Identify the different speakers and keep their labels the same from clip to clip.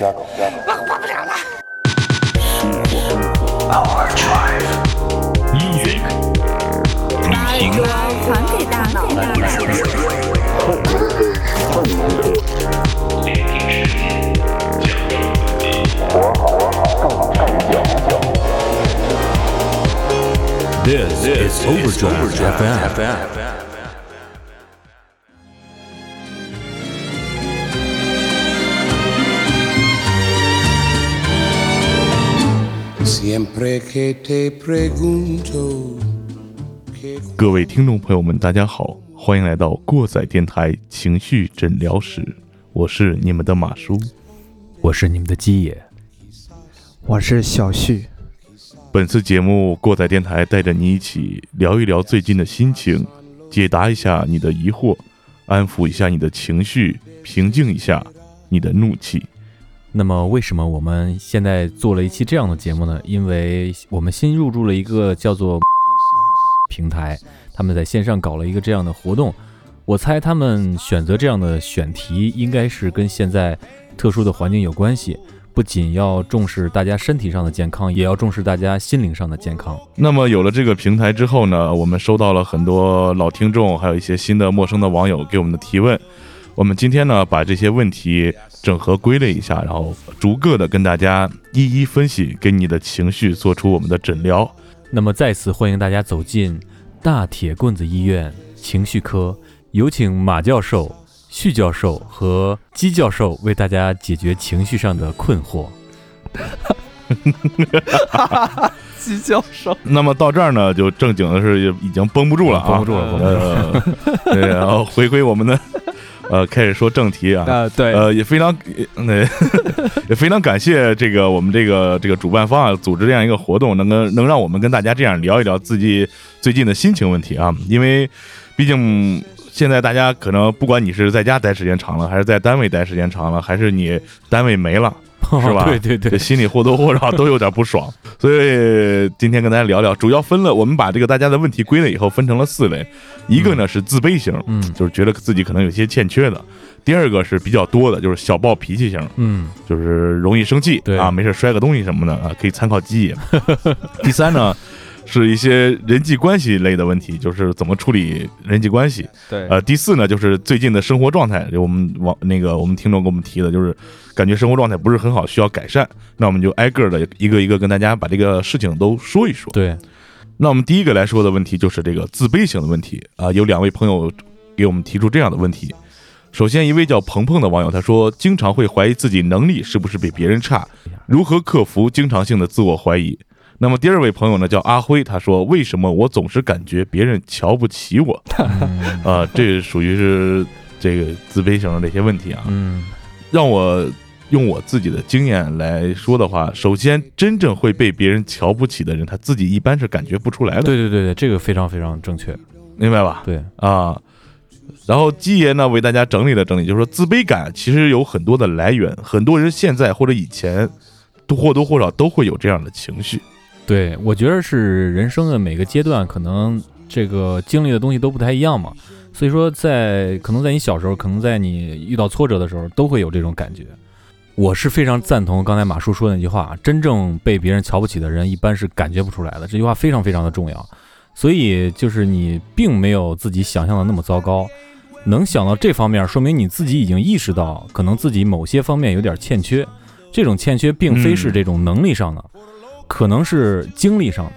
Speaker 1: 我活不了了。
Speaker 2: 把主还给大脑。
Speaker 3: This is Overdrive FM.
Speaker 4: Siempre que te pregunto que
Speaker 5: 各位听众朋友们，大家好，欢迎来到过载电台情绪诊疗室，我是你们的马叔。
Speaker 3: 我是你们的鸡爷，
Speaker 6: 我是小旭，
Speaker 5: 本次节目，过载电台带着你一起聊一聊最近的心情，解答一下你的疑惑，安抚一下你的情绪，平静一下你的怒气。
Speaker 3: 那么为什么我们现在做了一期这样的节目呢？因为我们新入驻了一个叫做平台，他们在线上搞了一个这样的活动。我猜他们选择这样的选题，应该是跟现在特殊的环境有关系。不仅要重视大家身体上的健康，也要重视大家心灵上的健康。
Speaker 5: 那么有了这个平台之后呢，我们收到了很多老听众，还有一些新的陌生的网友给我们的提问。我们今天呢，把这些问题整合归类一下，然后逐个的跟大家一一分析，给你的情绪做出我们的诊疗。
Speaker 3: 那么再次欢迎大家走进大铁棍子医院情绪科，有请马教授、旭教授和姬教授为大家解决情绪上的困惑。
Speaker 6: 姬教授，
Speaker 5: 那么到这儿呢，就正经的是已经绷不住了啊，
Speaker 3: 绷不住了绷不住
Speaker 5: 了，对，然后回归我们的，呃，开始说正题啊。
Speaker 6: 呃，对，
Speaker 5: 呃，也非常，呃，也非常感谢这个我们这个这个主办方啊，组织这样一个活动，能跟能让我们跟大家这样聊一聊自己最近的心情问题啊，因为毕竟现在大家可能不管你是在家待时间长了，还是在单位待时间长了，还是你单位没了。是吧？
Speaker 3: 对对对，
Speaker 5: 心里或多或少都有点不爽，所以今天跟大家聊聊，主要分了，我们把这个大家的问题归类以后分成了四类，一个呢是自卑型，
Speaker 3: 嗯。
Speaker 5: 就是觉得自己可能有些欠缺的；第二个是比较多的，就是小暴脾气型，
Speaker 3: 嗯。
Speaker 5: 就是容易生气
Speaker 3: 对。
Speaker 5: 啊，没事摔个东西什么的啊，可以参考记忆。第三呢。是一些人际关系类的问题，就是怎么处理人际关系。
Speaker 6: 对，
Speaker 5: 呃，第四呢，就是最近的生活状态，就我们网那个我们听众给我们提的，就是感觉生活状态不是很好，需要改善。那我们就挨个的一个一个跟大家把这个事情都说一说。
Speaker 3: 对，
Speaker 5: 那我们第一个来说的问题就是这个自卑型的问题啊、有两位朋友给我们提出这样的问题。首先，一位叫鹏鹏的网友他说，经常会怀疑自己能力是不是比别人差，如何克服经常性的自我怀疑？那么第二位朋友呢，叫阿辉，他说，为什么我总是感觉别人瞧不起我？啊、这属于是这个自卑型的这些问题啊。
Speaker 3: 嗯
Speaker 5: 让我用我自己的经验来说的话，首先，真正会被别人瞧不起的人，他自己一般是感觉不出来的，
Speaker 3: 对对对对，这个非常非常正确。
Speaker 5: 明白吧？
Speaker 3: 对，
Speaker 5: 啊。然后基爷呢为大家整理了整理，就是说自卑感其实有很多的来源，很多人现在或者以前都或多或少都会有这样的情绪。
Speaker 3: 对，我觉得是人生的每个阶段，可能这个经历的东西都不太一样嘛。所以说在，可能在你小时候，可能在你遇到挫折的时候，都会有这种感觉。我是非常赞同刚才马叔说的那句话，真正被别人瞧不起的人，一般是感觉不出来的。这句话非常非常的重要。所以就是你并没有自己想象的那么糟糕，能想到这方面，说明你自己已经意识到，可能自己某些方面有点欠缺。这种欠缺并非是这种能力上的，可能是经历上的。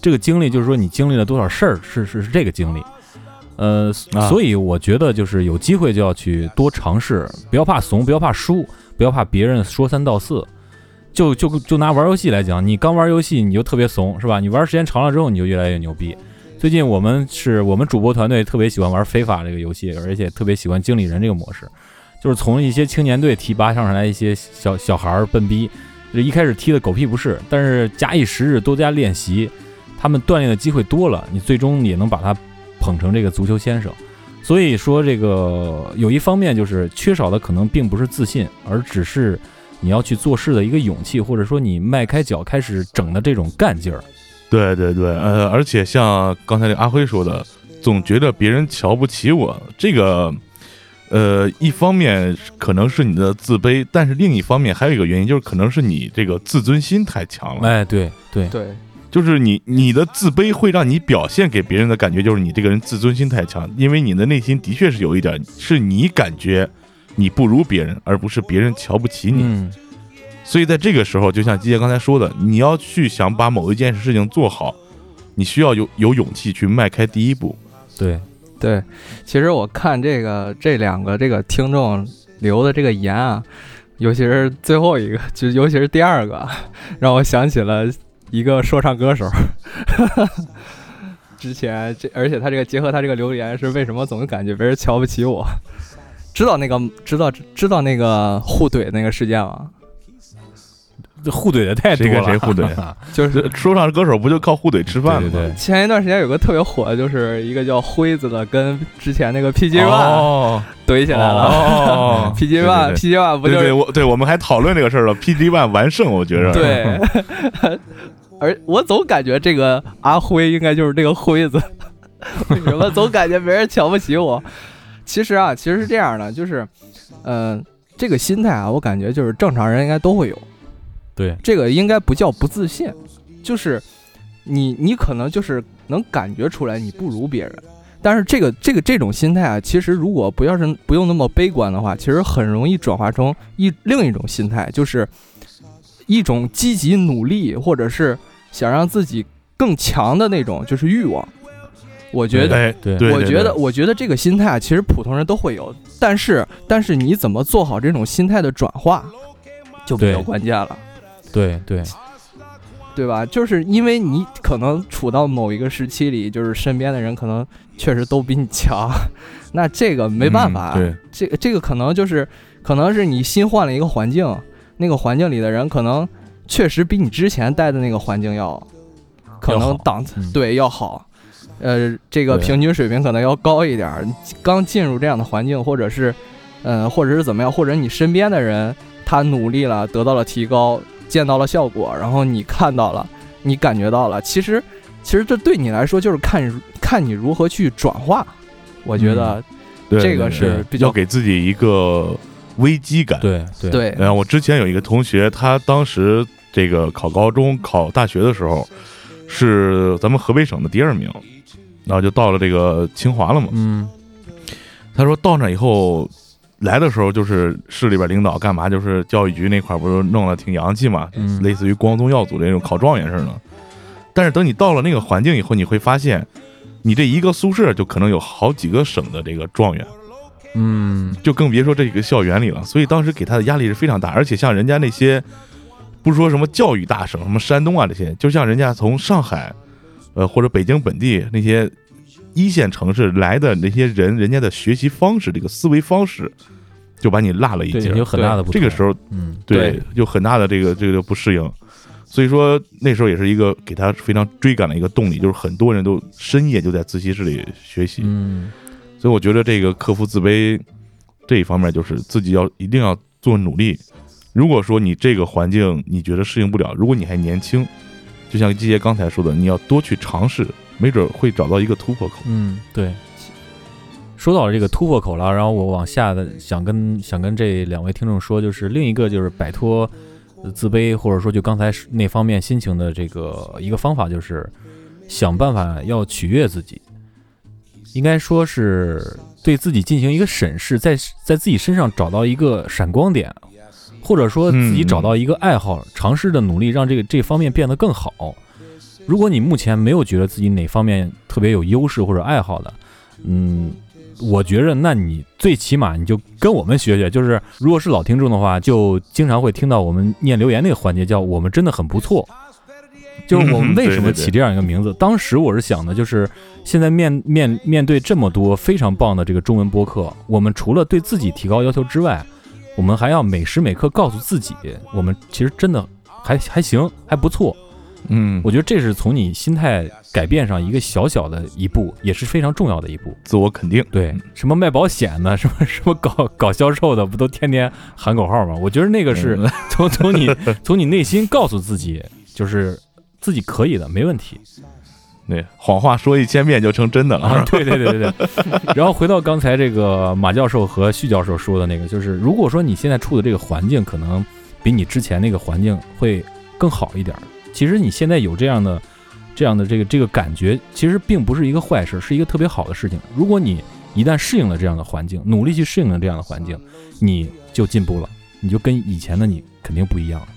Speaker 3: 这个经历就是说你经历了多少事儿，是是是这个经历。呃，
Speaker 5: 啊
Speaker 3: 所以我觉得就是有机会就要去多尝试，不要怕怂，不要怕输，不要怕别人说三道四。就就就拿玩游戏来讲，你刚玩游戏你就特别怂，是吧？你玩时间长了之后，你就越来越牛逼。最近我们是我们主播团队特别喜欢玩非法这个游戏，而且特别喜欢经理人这个模式，就是从一些青年队提拔上来一些小小孩儿笨逼，就一开始踢的狗屁不是，但是假以时日多加练习，他们锻炼的机会多了，你最终也能把他捧成这个足球先生。所以说，这个有一方面就是缺少的可能并不是自信，而只是你要去做事的一个勇气，或者说你迈开脚开始整的这种干劲儿。
Speaker 5: 对对对，呃，而且像刚才这阿辉说的，总觉得别人瞧不起我，这个，呃，一方面可能是你的自卑，但是另一方面还有一个原因，就是可能是你这个自尊心太强了。
Speaker 3: 哎，对对
Speaker 6: 对，
Speaker 5: 就是你你的自卑会让你表现给别人的感觉就是你这个人自尊心太强，因为你的内心的确是有一点，是你感觉你不如别人，而不是别人瞧不起你。
Speaker 3: 嗯，
Speaker 5: 所以在这个时候，就像季姐刚才说的，你要去想把某一件事情做好，你需要有有勇气去迈开第一步。
Speaker 3: 对，
Speaker 6: 对，其实我看这个这两个这个听众留的这个言啊，尤其是最后一个，就尤其是第二个，让我想起了一个说唱歌手。之前这，而且他这个结合他这个留言是为什么总感觉别人瞧不起我？知道那个知道知道那个互怼那个事件吗？
Speaker 3: 这互怼的太多
Speaker 5: 谁
Speaker 3: 了，
Speaker 5: 跟谁互怼
Speaker 6: 就是
Speaker 5: 说唱歌手不就靠互怼吃饭吗？
Speaker 3: 对对对，
Speaker 6: 前一段时间有个特别火的，就是一个叫辉子的，跟之前那个 PG One
Speaker 5: 哦
Speaker 6: 怼起来了。
Speaker 5: 哦
Speaker 6: PG
Speaker 5: One，PG
Speaker 6: One 不就是
Speaker 5: 对对，我对我们还讨论这个事儿了。PG One 完胜，我觉着
Speaker 6: 对，而我总感觉这个阿辉应该就是这个辉子，为什么总感觉别人瞧不起我？其实啊，其实是这样的，就是，嗯、这个心态啊，我感觉就是正常人应该都会有。
Speaker 3: 对，
Speaker 6: 这个应该不叫不自信，就是你你可能就是能感觉出来你不如别人，但是这个这个这种心态啊，其实如果不要是不用那么悲观的话，其实很容易转化成一另一种心态，就是一种积极努力，或者是想让自己更强的那种就是欲望。我觉得。
Speaker 5: 哎，
Speaker 3: 对
Speaker 5: 对，
Speaker 6: 我觉得，我觉得这个心态啊，其实普通人都会有，但是，但是你怎么做好这种心态的转化，就比较关键了。
Speaker 3: 对对，
Speaker 6: 对吧？就是因为你可能处到某一个时期里，就是身边的人可能确实都比你强，那这个没办法，
Speaker 5: 嗯对，
Speaker 6: 这个这个可能就是可能是你新换了一个环境，那个环境里的人可能确实比你之前待的那个环境要可能档次、
Speaker 3: 嗯
Speaker 6: 对要好，呃，这个平均水平可能要高一点儿。刚进入这样的环境，或者是嗯、或者是怎么样，或者你身边的人他努力了，得到了提高，见到了效果，然后你看到了，你感觉到了，其实其实这对你来说就是看看你如何去转化。我觉得这个是比较
Speaker 5: 要给自己一个危机感。
Speaker 3: 对对
Speaker 6: 对
Speaker 5: 然后我之前有一个同学，他当时这个考高中、考大学的时候，是咱们河北省的第二名，然后就到了这个清华了嘛。
Speaker 3: 嗯
Speaker 5: 他说到那以后，来的时候就是市里边领导干嘛，就是教育局那块儿不是弄得挺洋气嘛，
Speaker 3: 嗯
Speaker 5: 类似于光宗耀祖的那种考状元似的。但是等你到了那个环境以后，你会发现，你这一个宿舍就可能有好几个省的这个状元。
Speaker 3: 嗯
Speaker 5: 就更别说这个校园里了。所以当时给他的压力是非常大，而且像人家那些，不是说什么教育大省，什么山东啊这些，就像人家从上海，呃或者北京本地那些一线城市来的那些人，人家的学习方式，这个思维方式，就把你落了一截儿。
Speaker 3: 有很大的不。
Speaker 5: 这个时候，
Speaker 3: 嗯
Speaker 5: 对
Speaker 6: 对，
Speaker 5: 有很大的这个这个不适应。所以说那时候也是一个给他非常追赶的一个动力，就是很多人都深夜就在自习室里学习。
Speaker 3: 嗯
Speaker 5: 所以我觉得这个克服自卑这一方面，就是自己要一定要做努力。如果说你这个环境你觉得适应不了，如果你还年轻，就像季杰刚才说的，你要多去尝试，没准会找到一个突破口。
Speaker 3: 嗯，对。说到了这个突破口了，然后我往下的想跟想跟这两位听众说，就是另一个就是摆脱自卑，或者说就刚才那方面心情的这个一个方法，就是想办法要取悦自己，应该说是对自己进行一个审视，在在自己身上找到一个闪光点，或者说自己找到一个爱好，尝试的努力让这个这方面变得更好。如果你目前没有觉得自己哪方面特别有优势或者爱好的，嗯，我觉着那你最起码你就跟我们学学，就是如果是老听众的话，就经常会听到我们念留言那个环节，叫我们真的很不错。就是我们为什么起这样一个名字？当时我是想的，就是现在面面面对这么多非常棒的这个中文播客，我们除了对自己提高要求之外，我们还要每时每刻告诉自己，我们其实真的还还行，还不错。
Speaker 5: 嗯，
Speaker 3: 我觉得这是从你心态改变上一个小小的一步，也是非常重要的一步。
Speaker 5: 自我肯定。
Speaker 3: 对，什么卖保险的，什么 什么搞搞销售的，不都天天喊口号吗？我觉得那个是
Speaker 5: 嗯
Speaker 3: 从从你从你内心告诉自己，就是自己可以的，没问题。
Speaker 5: 对，谎话说一千遍就成真的了。
Speaker 3: 啊，对对对对对。然后回到刚才这个马教授和徐教授说的那个，就是如果说你现在处的这个环境可能比你之前那个环境会更好一点儿，其实你现在有这样的这样的这个这个感觉，其实并不是一个坏事，是一个特别好的事情。如果你一旦适应了这样的环境，努力去适应了这样的环境，你就进步了，你就跟以前的你肯定不一样了。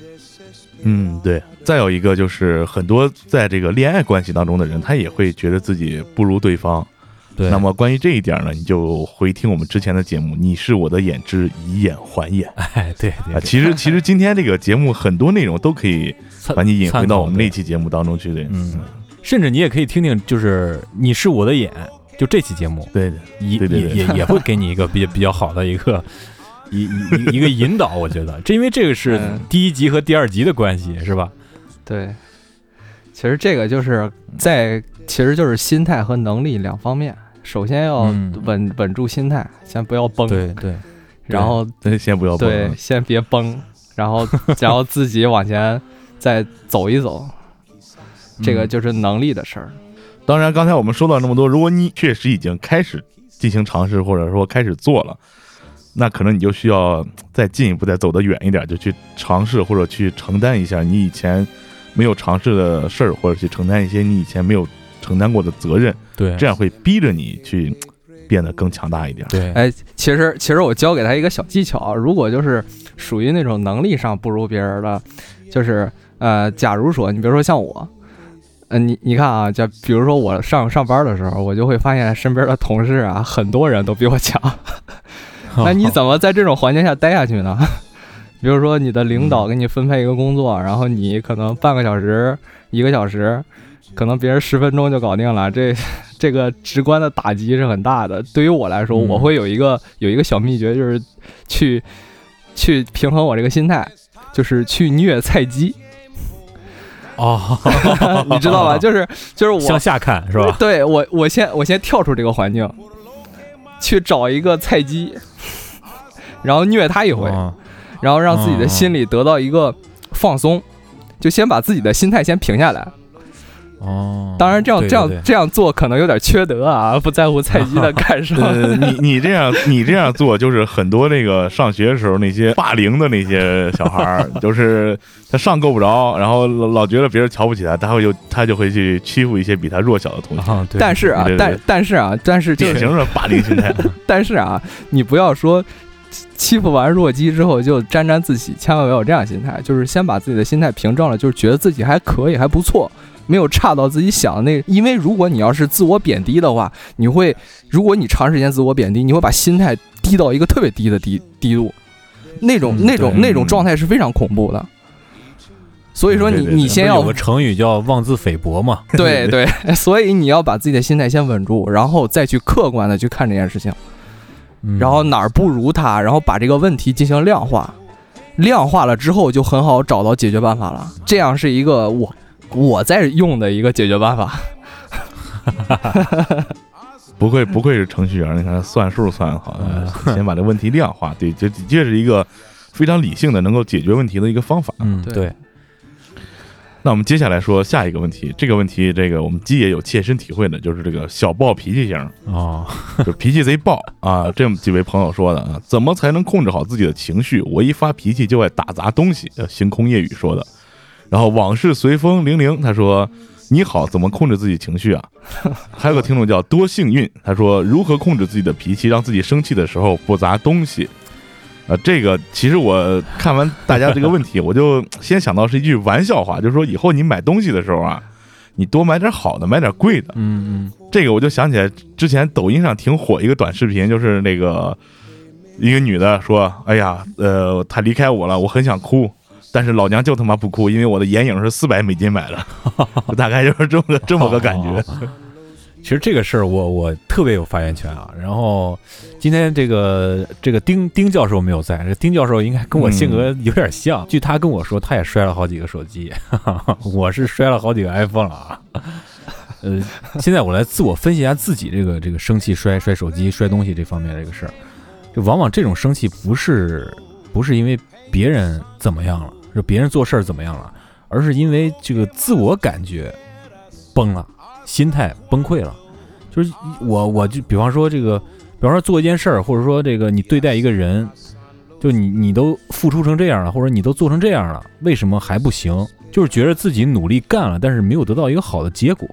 Speaker 5: 嗯，对。再有一个就是很多在这个恋爱关系当中的人，他也会觉得自己不如对方。
Speaker 3: 对，
Speaker 5: 那么关于这一点呢，你就回听我们之前的节目，你是我的眼之以眼还眼
Speaker 3: 哎，对对
Speaker 5: 啊。其实其实今天这个节目很多内容都可以把你引回到我们那期节目当中去的。
Speaker 3: 嗯，甚至你也可以听听，就是你是我的眼，就这期节目，
Speaker 5: 对的，
Speaker 3: 也也也也会给你一个比比较好的一个 一一一个引导，我觉得，这因为这个是
Speaker 6: 嗯
Speaker 3: 第一集和第二集的关系，是吧？
Speaker 6: 对，其实这个就是在，其实就是心态和能力两方面。首先要
Speaker 3: 嗯。
Speaker 6: 稳、稳住心态，先不要崩，
Speaker 3: 对对，
Speaker 6: 然后，
Speaker 5: 先不要崩。
Speaker 6: 对，先别崩，然后然后自己往前再走一走，这个
Speaker 3: 嗯
Speaker 6: 就是能力的事儿。
Speaker 5: 当然，刚才我们说到那么多，如果你确实已经开始进行尝试，或者说开始做了，那可能你就需要再进一步，再走得远一点，就去尝试或者去承担一下你以前没有尝试的事儿，或者去承担一些你以前没有承担过的责任，
Speaker 3: 对，
Speaker 5: 这样会逼着你去变得更强大一点。
Speaker 3: 对，
Speaker 6: 哎，其实其实我教给他一个小技巧，如果就是属于那种能力上不如别人的，就是呃，假如说你比如说像我，呃，你你看啊，就比如说我上上班的时候，我就会发现身边的同事啊，很多人都比我强，那你怎么在这种环境下待下去呢？比如说你的领导给你分配一个工作，然后你可能半个小时、一个小时，可能别人十分钟就搞定了，这这个直观的打击是很大的。对于我来说，
Speaker 3: 嗯
Speaker 6: 我会有一个有一个小秘诀，就是去去平衡我这个心态，就是去虐菜鸡，
Speaker 3: 哦，
Speaker 6: 你知道吧？就是就是我
Speaker 3: 向下看是吧？
Speaker 6: 对我，我先我先跳出这个环境，去找一个菜鸡，然后虐他一回，
Speaker 3: 哦
Speaker 6: 然后让自己的心里得到一个放松，就先把自己的心态先平下来。
Speaker 3: 哦，
Speaker 6: 当然，这样这样这样做可能有点缺德啊，不在乎菜鸡的感受。
Speaker 5: 呃，你你这样你这样做，就是很多那个上学的时候那些霸凌的那些小孩儿，就是他上够不着，然后老老觉得别人瞧不起他，他会就他就会去欺负一些比他弱小的同学，
Speaker 3: 啊，对，
Speaker 6: 但是啊
Speaker 5: 对对，
Speaker 6: 但但是啊，但是就
Speaker 5: 典型的霸凌心态。
Speaker 6: 但是啊，你不要说欺负完弱鸡之后就沾沾自喜，千万不要有这样心态，就是先把自己的心态平正了，就是觉得自己还可以，还不错，没有差到自己想的那。因为如果你要是自我贬低的话，你会，如果你长时间自我贬低，你会把心态低到一个特别低的低低度，那种
Speaker 3: 嗯
Speaker 6: 那种那种状态是非常恐怖的。所以说你你先要
Speaker 3: 有个成语叫妄自菲薄嘛？
Speaker 6: 对对，所以你要把自己的心态先稳住，然后再去客观的去看这件事情。
Speaker 3: 嗯
Speaker 6: 然后哪儿不如他，然后把这个问题进行量化，量化了之后就很好找到解决办法了。这样是一个我我在用的一个解决办法。
Speaker 5: 不愧不愧是程序员，你看算数算的好，呃先把这问题量化，对，这的确是一个非常理性的能够解决问题的一个方法。
Speaker 3: 嗯对，
Speaker 5: 那我们接下来说下一个问题，这个问题这个我们鸡也有切身体会的，就是这个小暴脾气型，
Speaker 3: 哦，
Speaker 5: 就脾气贼暴啊。这么几位朋友说的啊，怎么才能控制好自己的情绪？我一发脾气就爱打砸东西。呃星空夜雨说的。然后往事随风零零他说。你好，怎么控制自己情绪啊？还有个听众叫多幸运，他说如何控制自己的脾气，让自己生气的时候不砸东西。啊，这个其实我看完大家这个问题，我就先想到是一句玩笑话，就是说以后你买东西的时候啊，你多买点好的，买点贵的。
Speaker 3: 嗯
Speaker 5: 这个我就想起来之前抖音上挺火一个短视频，就是那个一个女的说：“哎呀，呃，他离开我了，我很想哭，但是老娘就他妈不哭，因为我的眼影是四百美金买的。”大概就是这么个 这么个感觉。
Speaker 3: 哦 其实这个事儿我我特别有发言权啊。然后今天这个这个丁丁教授没有在，这丁教授应该跟我性格有点像。据他跟我说，他也摔了好几个手机，我是摔了好几个 iPhone 了啊。呃，现在我来自我分析一下自己这个这个生气摔摔手机摔东西这方面的这个事儿，就往往这种生气不是不是因为别人怎么样了，就别人做事儿怎么样了，而是因为这个自我感觉崩了。心态崩溃了。就是我我就比方说这个，比方说做一件事儿，或者说这个你对待一个人，就你你都付出成这样了，或者你都做成这样了，为什么还不行？就是觉得自己努力干了，但是没有得到一个好的结果。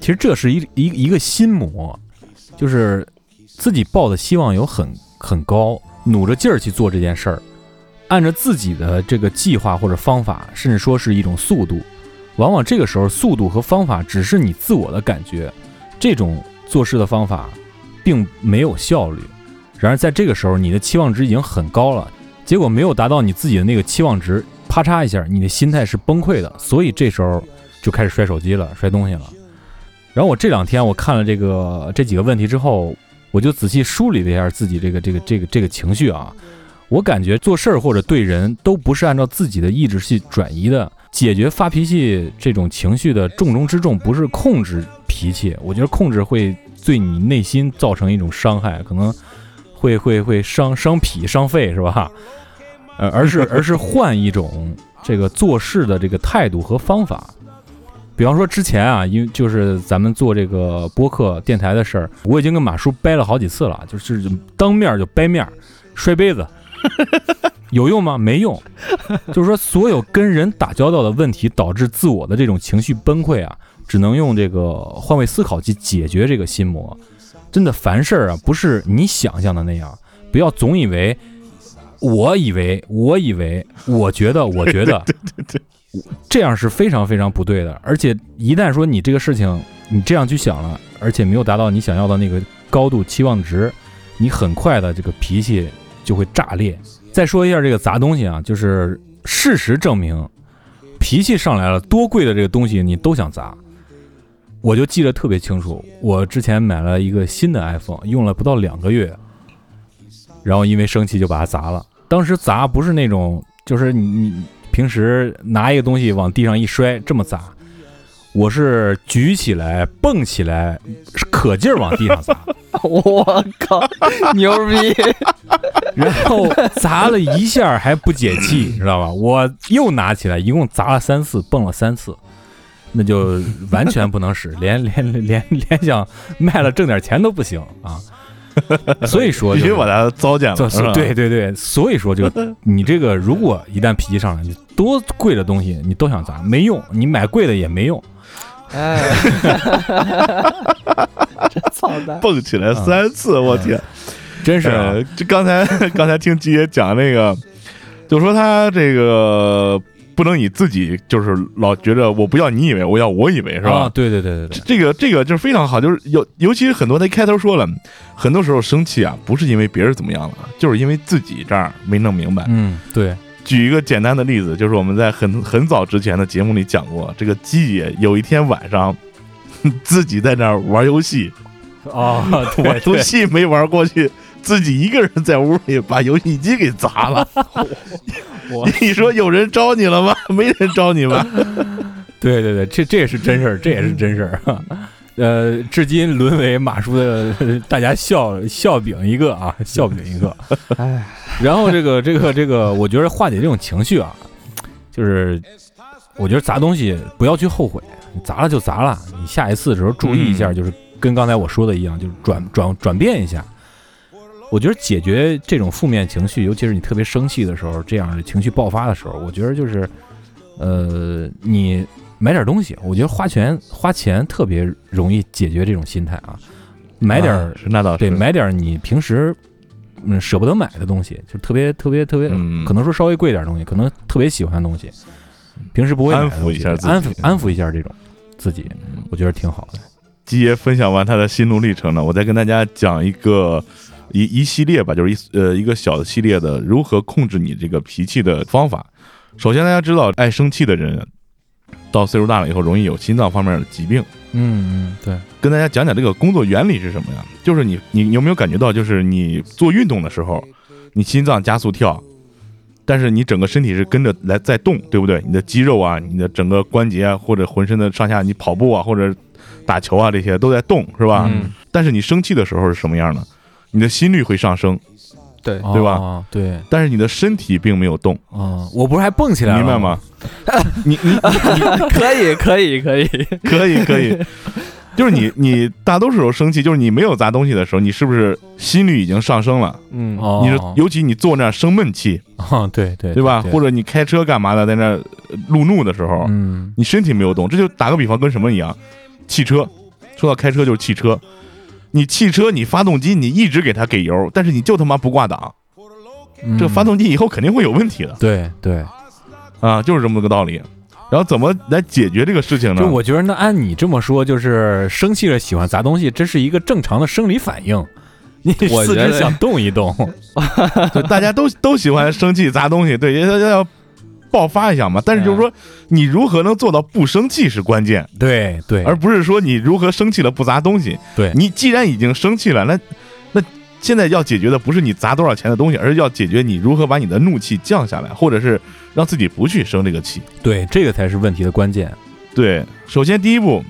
Speaker 3: 其实这是一一一个心魔，就是自己抱的希望有很很高，努着劲儿去做这件事儿，按照自己的这个计划或者方法，甚至说是一种速度，往往这个时候速度和方法只是你自我的感觉，这种做事的方法并没有效率。然而在这个时候，你的期望值已经很高了，结果没有达到你自己的那个期望值，啪嚓一下，你的心态是崩溃的，所以这时候就开始摔手机了，摔东西了。然后我这两天我看了这个这几个问题之后，我就仔细梳理了一下自己这个这个这个这个情绪啊。我感觉做事儿或者对人都不是按照自己的意志去转移的。解决发脾气这种情绪的重中之重不是控制脾气，我觉得控制会对你内心造成一种伤害，可能会会会伤伤脾伤肺是吧？呃，而是而是换一种这个做事的这个态度和方法。比方说之前啊，因为就是咱们做这个播客电台的事儿，我已经跟马叔掰了好几次了，就是当面就掰面，摔杯子，有用吗？没用。就是说，所有跟人打交道的问题导致自我的这种情绪崩溃啊，只能用这个换位思考去解决这个心魔。真的，凡事啊，不是你想象的那样，不要总以为，我以为，我以为，我觉得，我觉得，
Speaker 5: 对对对，
Speaker 3: 这样是非常非常不对的。而且一旦说你这个事情你这样去想了，而且没有达到你想要的那个高度期望值，你很快的这个脾气就会炸裂。再说一下这个砸东西啊，就是事实证明，脾气上来了，多贵的这个东西你都想砸。我就记得特别清楚，我之前买了一个新的 iPhone，用了不到两个月，然后因为生气就把它砸了。当时砸不是那种，就是你你平时拿一个东西往地上一摔这么砸，我是举起来蹦起来，可劲儿往地上砸。
Speaker 6: 我靠，牛逼！
Speaker 3: 然后砸了一下还不解气，知道吧？我又拿起来，一共砸了三次，蹦了三次，那就完全不能使，连连连连想卖了挣点钱都不行啊！所以说、就是，
Speaker 5: 必须把它糟践了？
Speaker 3: 对对对，所以说就你这个，如果一旦脾气上来，你多贵的东西你都想砸，没用，你买贵的也没用。
Speaker 6: 哎，真操蛋！
Speaker 5: 蹦起来三次，我天！
Speaker 3: 真是啊
Speaker 5: 呃，这刚才 刚才听吉爷讲那个，就说他这个不能以自己就是老觉着我不要你以为，我要我以为是吧？
Speaker 3: 啊，对对对对对，
Speaker 5: 这个这个就是非常好，就是尤尤其是很多他一开头说了，很多时候生气啊，不是因为别人怎么样了，就是因为自己这儿没弄明白。
Speaker 3: 嗯，对，
Speaker 5: 举一个简单的例子，就是我们在很很早之前的节目里讲过，这个鸡爷有一天晚上自己在那儿玩游戏，
Speaker 3: 啊，
Speaker 5: 玩游戏没玩过去，自己一个人在屋里把游戏机给砸了。你说有人招你了吗？没人招你吧？
Speaker 3: 对对对，这这也是真事儿，这也是真事儿。呃，至今沦为马叔的 大家笑笑柄一个啊，笑柄一个。
Speaker 6: 哎，
Speaker 3: 然后这个这个这个，我觉得化解这种情绪啊，就是我觉得砸东西不要去后悔，砸了就砸了，你下一次的时候注意一下，
Speaker 5: 嗯
Speaker 3: 就是跟刚才我说的一样，就是转转转变一下。我觉得解决这种负面情绪，尤其是你特别生气的时候，这样的情绪爆发的时候，我觉得就是，呃，你买点东西，我觉得花钱花钱特别容易解决这种心态啊，买点儿
Speaker 5: 那倒是。
Speaker 3: 对，买点儿你平时嗯舍不得买的东西，就特别特别特别，
Speaker 5: 嗯。
Speaker 3: 可能说稍微贵点儿东西，可能特别喜欢的东西，平时不会
Speaker 5: 安抚一下自己。
Speaker 3: 安抚安抚一下这种自己，我觉得挺好的。
Speaker 5: 基爷分享完他的心路历程呢，我再跟大家讲一个一一系列吧，就是一呃一个小的系列的如何控制你这个脾气的方法。首先，大家知道，爱生气的人到岁数大了以后，容易有心脏方面的疾病。
Speaker 3: 嗯嗯，对，
Speaker 5: 跟大家讲讲这个工作原理是什么呀？就是你你你有没有感觉到，就是你做运动的时候，你心脏加速跳，但是你整个身体是跟着来在动，对不对？你的肌肉啊，你的整个关节啊，或者浑身的上下，你跑步啊，或者打球啊，这些都在动，是吧？
Speaker 3: 嗯
Speaker 5: 但是你生气的时候是什么样呢？你的心率会上升，
Speaker 6: 对，
Speaker 5: 对吧
Speaker 3: 哦对，
Speaker 5: 但是你的身体并没有动，
Speaker 3: 嗯，我不是还蹦起来了，
Speaker 5: 明白？吗？你你
Speaker 6: 可以，可以，可以。
Speaker 5: 可以可以，就是你你大多数时候生气，就是你没有砸东西的时候，你是不是心率已经上升了？
Speaker 6: 嗯，
Speaker 3: 哦，
Speaker 5: 你是尤其你坐那儿生闷气，
Speaker 3: 哦，对对
Speaker 5: 对吧？或
Speaker 3: 者
Speaker 5: 者你开车干嘛的，在那路怒的时候，
Speaker 3: 嗯
Speaker 5: 你身体没有动，这就打个比方，跟什么一样？汽车，说到开车就是汽车，你汽车你发动机你一直给它给油，但是你就他妈不挂档，
Speaker 3: 嗯
Speaker 5: 这发动机以后肯定会有问题的
Speaker 3: 对对，
Speaker 5: 啊，就是这么个道理。然后怎么来解决这个事情呢
Speaker 3: 就？我觉得那按你这么说，就是生气了喜欢砸东西，这是一个正常的生理反应。你四肢想动一动，
Speaker 5: 就大家都都喜欢生气砸东西，对，要要要爆发一下嘛。但是就是说，你如何能做到不生气是关键，
Speaker 3: 对对，
Speaker 5: 而不是说你如何生气了不砸东西。
Speaker 3: 对
Speaker 5: 你既然已经生气了，那那现在要解决的不是你砸多少钱的东西，而是要解决你如何把你的怒气降下来，或者是让自己不去生这个气。
Speaker 3: 对这个才是问题的关键。
Speaker 5: 对，首先第一步，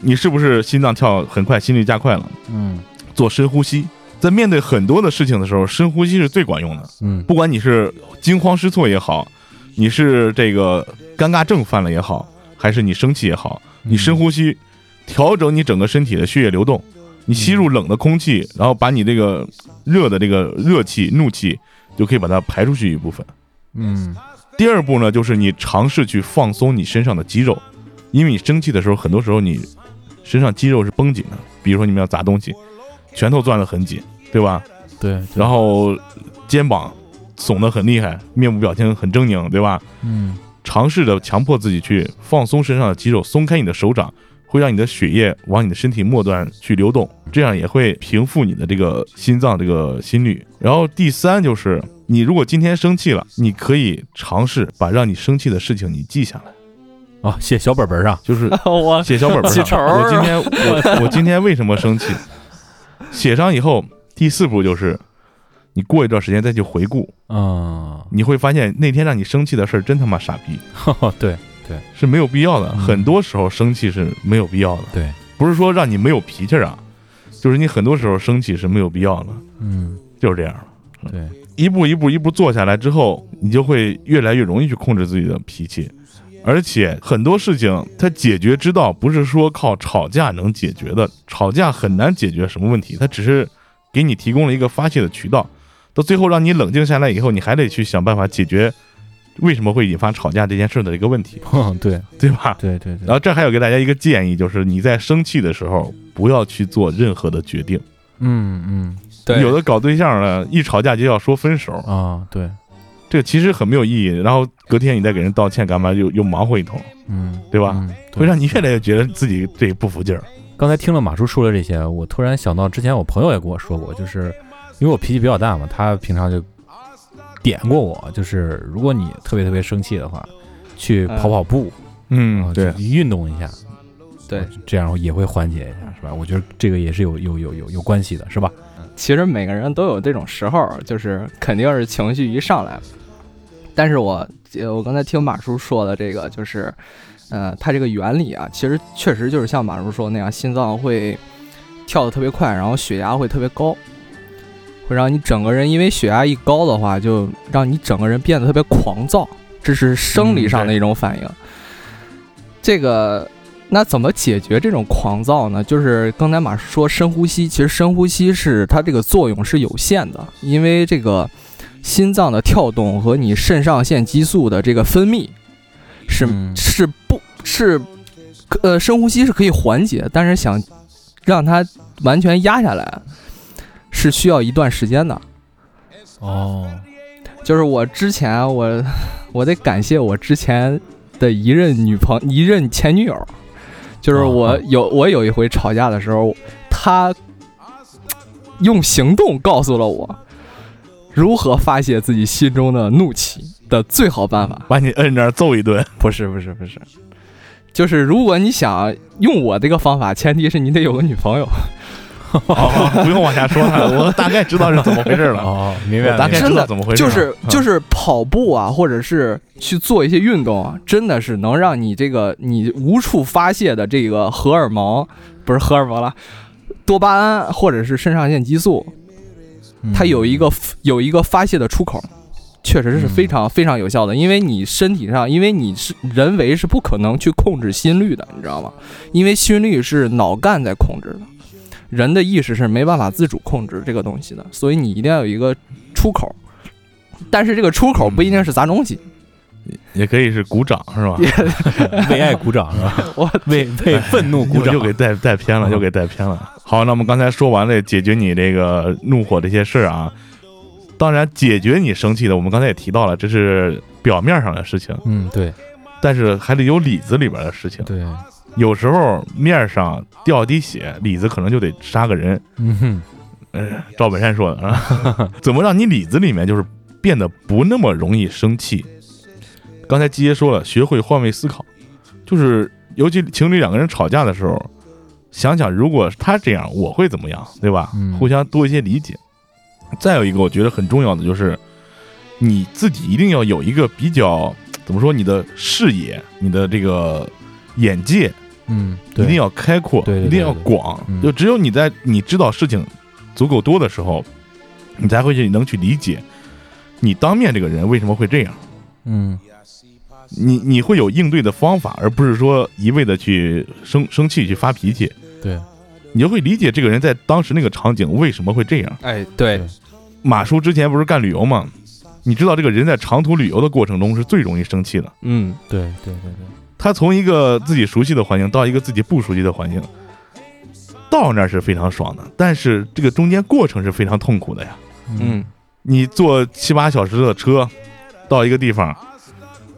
Speaker 5: 你是不是心脏跳很快，心率加快了？
Speaker 3: 嗯
Speaker 5: 做深呼吸。在面对很多的事情的时候，深呼吸是最管用的。
Speaker 3: 嗯
Speaker 5: 不管你是惊慌失措也好，你是这个尴尬症犯了也好，还是你生气也好，你深呼吸，调整你整个身体的血液流动，你吸入冷的空气，然后把你这个热的这个热气、怒气就可以把它排出去一部分。
Speaker 3: 嗯
Speaker 5: 第二步呢，就是你尝试去放松你身上的肌肉，因为你生气的时候，很多时候你身上肌肉是绷紧的，比如说你们要砸东西，拳头攥得很紧，对吧？
Speaker 3: 对，
Speaker 5: 然后肩膀耸得很厉害，面部表情很狰狞，对吧？
Speaker 3: 嗯
Speaker 5: 尝试着强迫自己去放松身上的肌肉，松开你的手掌，会让你的血液往你的身体末端去流动，这样也会平复你的这个心脏这个心率。然后第三就是，你如果今天生气了，你可以尝试把让你生气的事情你记下来，
Speaker 3: 啊，写小本本上，
Speaker 5: 就是
Speaker 6: 我
Speaker 5: 写小本本上。我今天我 我今天为什么生气？写上以后，第四步就是，你过一段时间再去回顾，
Speaker 3: 嗯，
Speaker 5: 你会发现那天让你生气的事儿真他妈傻逼，
Speaker 3: 对对
Speaker 5: 是没有必要的。
Speaker 3: 嗯。
Speaker 5: 很多时候生气是没有必要的，
Speaker 3: 对，
Speaker 5: 不是说让你没有脾气儿啊，就是你很多时候生气是没有必要的，
Speaker 3: 嗯。
Speaker 5: 就是这样。
Speaker 3: 对，
Speaker 5: 一步一步一步做下来之后，你就会越来越容易去控制自己的脾气，而且很多事情它解决之道不是说靠吵架能解决的，吵架很难解决什么问题，它只是给你提供了一个发泄的渠道，到最后让你冷静下来以后，你还得去想办法解决为什么会引发吵架这件事的一个问题，
Speaker 3: 哼对
Speaker 5: 对吧？
Speaker 3: 对对对，
Speaker 5: 然后这还有给大家一个建议，就是你在生气的时候不要去做任何的决定，
Speaker 3: 嗯嗯
Speaker 6: 对
Speaker 5: 有的搞对象呢，一吵架就要说分手。
Speaker 3: 啊，对，
Speaker 5: 这个其实很没有意义。然后隔天你再给人道歉干嘛？又又忙活一通，
Speaker 3: 嗯，
Speaker 5: 对吧？
Speaker 3: 嗯对
Speaker 5: 会让你越来越觉得自己这不服劲儿。
Speaker 3: 刚才听了马叔说了这些，我突然想到之前我朋友也跟我说过，就是因为我脾气比较大嘛，他平常就点过我，就是如果你特别特别生气的话，去跑跑步，啊，
Speaker 5: 嗯对
Speaker 3: 运动一下，
Speaker 6: 对，
Speaker 3: 这样也会缓解一下，是吧？我觉得这个也是有有有有有关系的，是吧？
Speaker 6: 其实每个人都有这种时候，就是肯定是情绪一上来。但是我呃我刚才听马叔说的这个，就是，呃，它这个原理啊，其实确实就是像马叔说的那样，心脏会跳得特别快，然后血压会特别高，会让你整个人因为血压一高的话，就让你整个人变得特别狂躁，这是生理上的一种反应。这个那怎么解决这种狂躁呢？就是刚才马叔说深呼吸，其实深呼吸是它这个作用是有限的，因为这个心脏的跳动和你肾上腺激素的这个分泌是、
Speaker 3: 嗯
Speaker 6: 是不是呃深呼吸是可以缓解，但是想让它完全压下来是需要一段时间的。
Speaker 3: 哦，
Speaker 6: 就是我之前我 我得感谢我之前的一任女朋一任前女友，就是我
Speaker 3: 哦
Speaker 6: 有我有一回吵架的时候，她用行动告诉了我如何发泄自己心中的怒气的最好办法。
Speaker 5: 把你摁那儿揍一顿。
Speaker 6: 不是不是不是，就是如果你想用我这个方法，前提是你得有个女朋友。
Speaker 5: 哦，不用往下说了，我大概知道是怎么回事了。
Speaker 3: 哦，明白了，
Speaker 5: 我大概知道怎么回事了。
Speaker 6: 就是
Speaker 5: 嗯
Speaker 6: 就是跑步啊，或者是去做一些运动啊，真的是能让你这个你无处发泄的这个荷尔蒙，不是荷尔蒙了，多巴胺或者是肾上腺激素，它有一个有一个发泄的出口，确实是非常非常有效的。因为你身体上，因为你是人为是不可能去控制心率的，你知道吗？因为心率是脑干在控制的，人的意识是没办法自主控制这个东西的，所以你一定要有一个出口。但是这个出口不一定是砸东西，
Speaker 5: 也可以是鼓掌是吧？
Speaker 3: 为爱鼓掌是吧？
Speaker 6: 我
Speaker 3: 为为愤怒鼓掌，
Speaker 5: 又给带带偏了，又给带偏了。好，那我们刚才说完了解决你这个怒火这些事儿啊，当然解决你生气的，我们刚才也提到了，这是表面上的事情，
Speaker 3: 嗯，对，
Speaker 5: 但是还得有里子里边的事情。
Speaker 3: 对，
Speaker 5: 有时候面上掉滴血，里子可能就得杀个人。
Speaker 3: 嗯哼，
Speaker 5: 呃，赵本山说的啊，怎么让你里子里面就是变得不那么容易生气？刚才基爷说了，学会换位思考，就是尤其情侣两个人吵架的时候，想想如果他这样，我会怎么样，对吧？
Speaker 3: 嗯
Speaker 5: 互相多一些理解。再有一个，我觉得很重要的就是，你自己一定要有一个比较怎么说，你的视野、你的这个眼界
Speaker 3: 嗯，对，
Speaker 5: 一定要开阔，
Speaker 3: 对对对
Speaker 5: 一定要广。
Speaker 3: 嗯
Speaker 5: 就只有你在你知道事情足够多的时候，你才会去能去理解你当面这个人为什么会这样。
Speaker 3: 嗯
Speaker 5: 你你会有应对的方法，而不是说一味的去生生气、去发脾气。
Speaker 3: 对，
Speaker 5: 你就会理解这个人在当时那个场景为什么会这样。
Speaker 6: 哎，对
Speaker 3: 对，
Speaker 5: 马叔之前不是干旅游吗？你知道这个人在长途旅游的过程中是最容易生气的。
Speaker 6: 嗯，
Speaker 3: 对对对对，
Speaker 5: 他从一个自己熟悉的环境到一个自己不熟悉的环境，到那儿是非常爽的，但是这个中间过程是非常痛苦的呀。
Speaker 6: 嗯，
Speaker 5: 你坐七八小时的车到一个地方，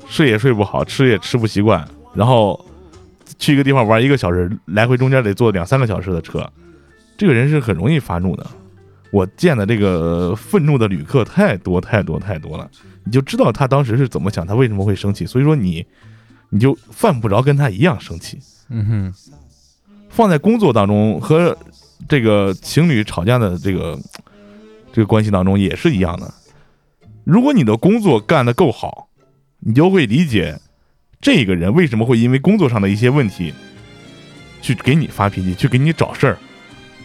Speaker 5: 睡也睡不好，吃也吃不习惯，然后去一个地方玩一个小时，来回中间得坐两三个小时的车，这个人是很容易发怒的。我见的这个愤怒的旅客太多太多太多了，你就知道他当时是怎么想，他为什么会生气。所以说你你就犯不着跟他一样生气。
Speaker 3: 嗯哼，
Speaker 5: 放在工作当中和这个情侣吵架的这个这个关系当中也是一样的。如果你的工作干得够好，你就会理解这个人为什么会因为工作上的一些问题去给你发脾气，去给你找事儿，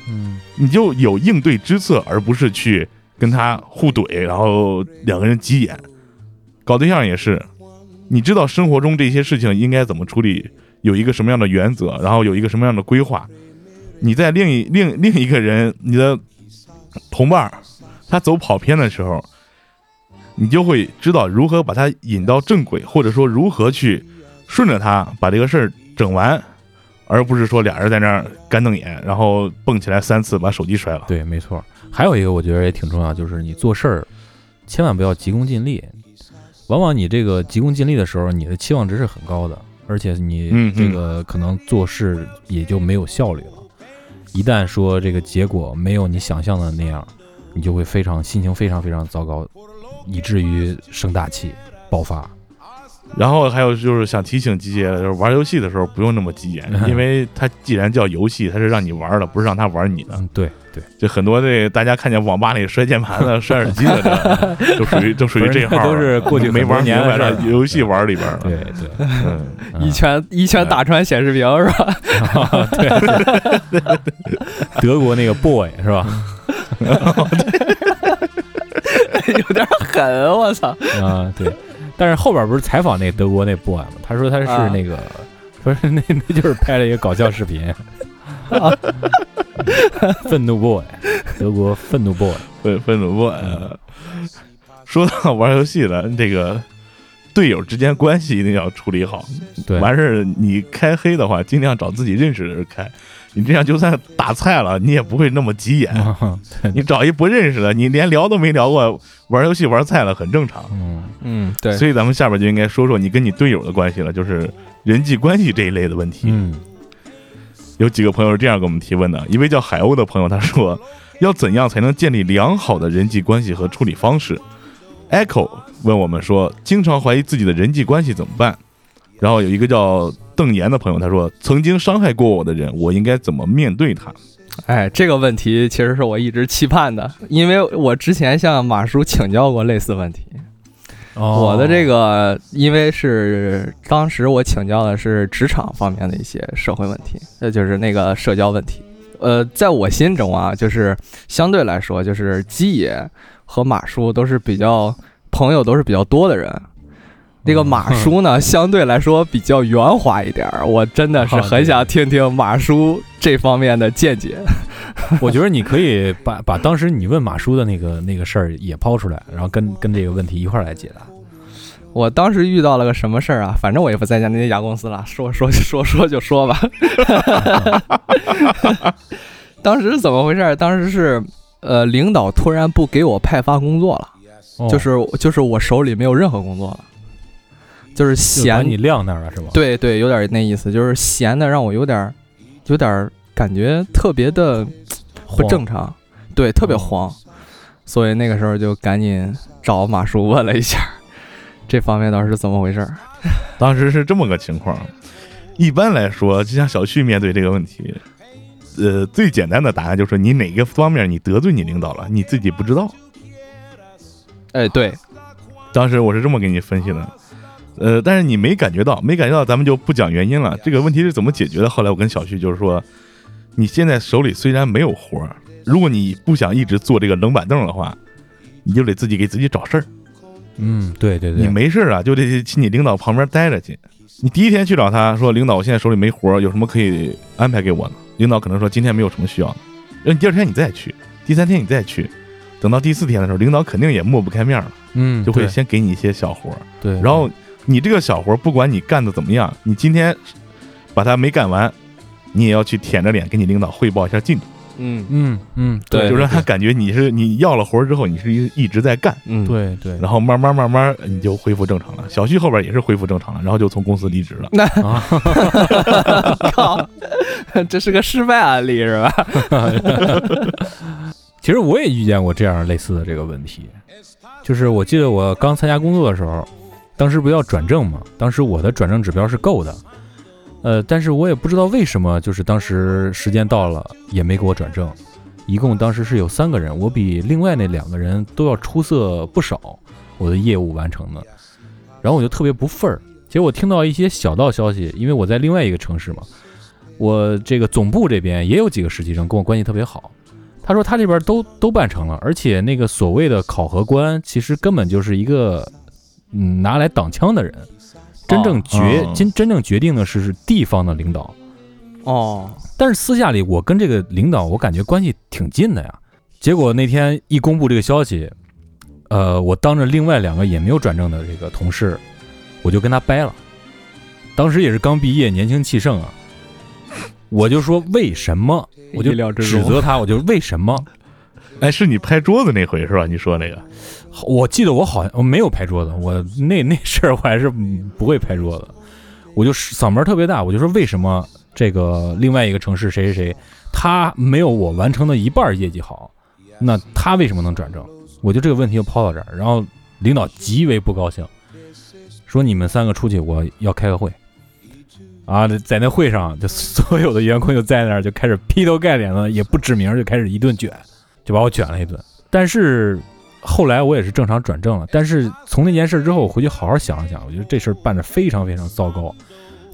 Speaker 3: 嗯
Speaker 5: 你就有应对之策，而不是去跟他互怼，然后两个人急眼。搞对象也是，你知道生活中这些事情应该怎么处理，有一个什么样的原则，然后有一个什么样的规划。你在另一另另一个人，你的同伴儿，他走跑偏的时候，你就会知道如何把他引到正轨，或者说如何去顺着他把这个事儿整完，而不是说俩人在那儿干瞪眼，然后蹦起来三次把手机摔了。
Speaker 3: 对，没错。还有一个我觉得也挺重要，就是你做事儿千万不要急功近利。往往你这个急功近利的时候，你的期望值是很高的，而且你这个可能做事也就没有效率了。一旦说这个结果没有你想象的那样，你就会非常心情非常非常糟糕，以至于生大气爆发。
Speaker 5: 然后还有就是想提醒机姐，就是玩游戏的时候不用那么急眼，因为它既然叫游戏，它是让你玩的，不是让他玩你的。
Speaker 3: 嗯，对对，
Speaker 5: 就很多这大家看见网吧里摔键盘的、摔耳机的，这 都属于都属于这号，
Speaker 3: 都是过去
Speaker 5: 没玩明白
Speaker 3: 的
Speaker 5: 游戏玩里边了。
Speaker 3: 对对，
Speaker 5: 嗯，
Speaker 6: 一拳一拳打穿显示屏是吧？
Speaker 3: 对 德国那个 boy 是吧？
Speaker 6: 有点狠，我操！
Speaker 3: 啊，对。但是后边不是采访那德国那 boy 吗？他说他是
Speaker 6: 啊
Speaker 3: 那个，不是那那就是拍了一个搞笑视频，愤怒 boy，德国愤怒 boy，
Speaker 5: 愤愤怒 boy 说到玩游戏了，这个队友之间关系一定要处理好。
Speaker 3: 对，
Speaker 5: 完事儿你开黑的话，尽量找自己认识的人开。你这样就算打菜了，你也不会那么急眼。你找一不认识的，你连聊都没聊过，玩游戏玩菜了，很正常。
Speaker 3: 嗯
Speaker 6: 嗯，对，
Speaker 5: 所以咱们下边就应该说说你跟你队友的关系了，就是人际关系这一类的问题。
Speaker 3: 嗯
Speaker 5: 有几个朋友是这样给我们提问的，一位叫海鸥的朋友他说，要怎样才能建立良好的人际关系和处理方式？Echo 问我们说，经常怀疑自己的人际关系怎么办？然后有一个叫邓岩的朋友他说，曾经伤害过我的人，我应该怎么面对他？
Speaker 6: 哎，这个问题其实是我一直期盼的，因为我之前向马叔请教过类似问题。我的这个，因为是当时我请教的是职场方面的一些社会问题，那就是那个社交问题。呃，在我心中啊，就是相对来说，就是基爷和马叔都是比较朋友都是比较多的人。这个马叔呢，相对来说比较圆滑一点儿，我真的是很想听听马叔这方面的见解。
Speaker 3: 我觉得你可以把把当时你问马叔的那个那个事儿也抛出来，然后跟跟这个问题一块儿来解答。
Speaker 6: 我当时遇到了个什么事儿啊？反正我也不在家那家公司了，说说说说就说吧。当时是怎么回事儿？当时是呃，领导突然不给我派发工作了，
Speaker 3: 哦
Speaker 6: 就是就是我手里没有任何工作了，就是闲
Speaker 3: 你晾那儿了是吧？，
Speaker 6: 对对，有点那意思，就是闲的让我有点儿有点儿感觉特别的不正常，对，特别
Speaker 3: 哦
Speaker 6: 慌，所以那个时候就赶紧找马叔问了一下，这方面到底是怎么回事儿。
Speaker 5: 当时是这么个情况。一般来说，就像小旭面对这个问题，呃，最简单的答案就是你哪个方面你得罪你领导了，你自己不知道。
Speaker 6: 哎，对，
Speaker 5: 当时我是这么给你分析的，呃，但是你没感觉到，没感觉到，咱们就不讲原因了。这个问题是怎么解决的？后来我跟小旭就是说，你现在手里虽然没有活儿，如果你不想一直坐这个冷板凳的话，你就得自己给自己找事儿。
Speaker 3: 嗯，对对对，
Speaker 5: 你没事儿啊，就得去你领导旁边待着去。你第一天去找他说，领导，我现在手里没活儿，有什么可以安排给我呢？领导可能说今天没有什么需要的，然后你第二天你再去，第三天你再去，等到第四天的时候，领导肯定也抹不开面了，
Speaker 3: 嗯，
Speaker 5: 就会先给你一些小活儿。
Speaker 3: 对，
Speaker 5: 然后你这个小活，不管你干的怎么样，你今天把它没干完，你也要去舔着脸跟你领导汇报一下进度，
Speaker 6: 嗯。
Speaker 3: 嗯嗯，
Speaker 6: 对
Speaker 5: 就让他感觉你是你要了活之后，你是一一直在干，
Speaker 6: 嗯，
Speaker 3: 对对，
Speaker 5: 然后慢慢慢慢你就恢复正常了。小旭后边也是恢复正常了，然后就从公司离职了。
Speaker 3: 啊，
Speaker 6: 靠，这是个失败案例是吧？
Speaker 3: 其实我也遇见过这样类似的这个问题，就是我记得我刚参加工作的时候，当时不要转正嘛，当时我的转正指标是够的，呃，但是我也不知道为什么，就是当时时间到了也没给我转正，一共当时是有三个人，我比另外那两个人都要出色不少，我的业务完成的，然后我就特别不忿儿。结果我听到一些小道消息，因为我在另外一个城市嘛，我这个总部这边也有几个实习生跟我关系特别好。他说他这边都都办成了，而且那个所谓的考核官，其实根本就是一个嗯拿来挡枪的人，真正决
Speaker 5: 哦
Speaker 3: 真真正决定的是是地方的领导。
Speaker 6: 哦，
Speaker 3: 但是私下里我跟这个领导我感觉关系挺近的呀。结果那天一公布这个消息，呃，我当着另外两个也没有转正的这个同事，我就跟他掰了。当时也是刚毕业，年轻气盛啊，我就说为什么，我就指责他，我就为什么。
Speaker 5: 哎，是你拍桌子那回是吧？你说那个，
Speaker 3: 我记得我好像我没有拍桌子，我那那事儿我还是不会拍桌子，我就嗓门特别大，我就说为什么这个另外一个城市谁谁谁，他没有我完成的一半业绩好，那他为什么能转正？我就这个问题就抛到这儿，然后领导极为不高兴，说你们三个出去，我要开个会。啊，在那会上，就所有的员工就在那儿就开始劈头盖脸的，也不指名，就开始一顿卷，就把我卷了一顿。但是后来我也是正常转正了，但是从那件事之后，我回去好好想了想，我觉得这事儿办得非常非常糟糕。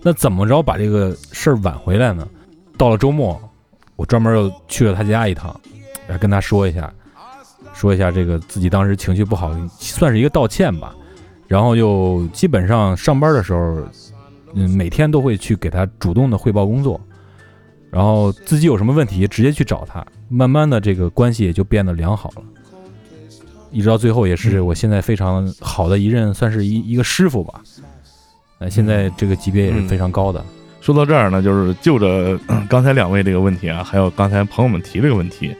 Speaker 3: 那怎么着把这个事儿挽回来呢？到了周末，我专门又去了他家一趟，然后跟他说一下，说一下这个自己当时情绪不好，算是一个道歉吧。然后又基本上上班的时候，嗯，每天都会去给他主动的汇报工作，然后自己有什么问题直接去找他，慢慢的这个关系也就变得良好了。一直到最后，也是我现在非常好的一任，算是一一个师傅吧。呃，现在这个级别也是非常高的。
Speaker 5: 说到这儿呢，就是就着呃 刚才两位这个问题啊，还有刚才朋友们提这个问题，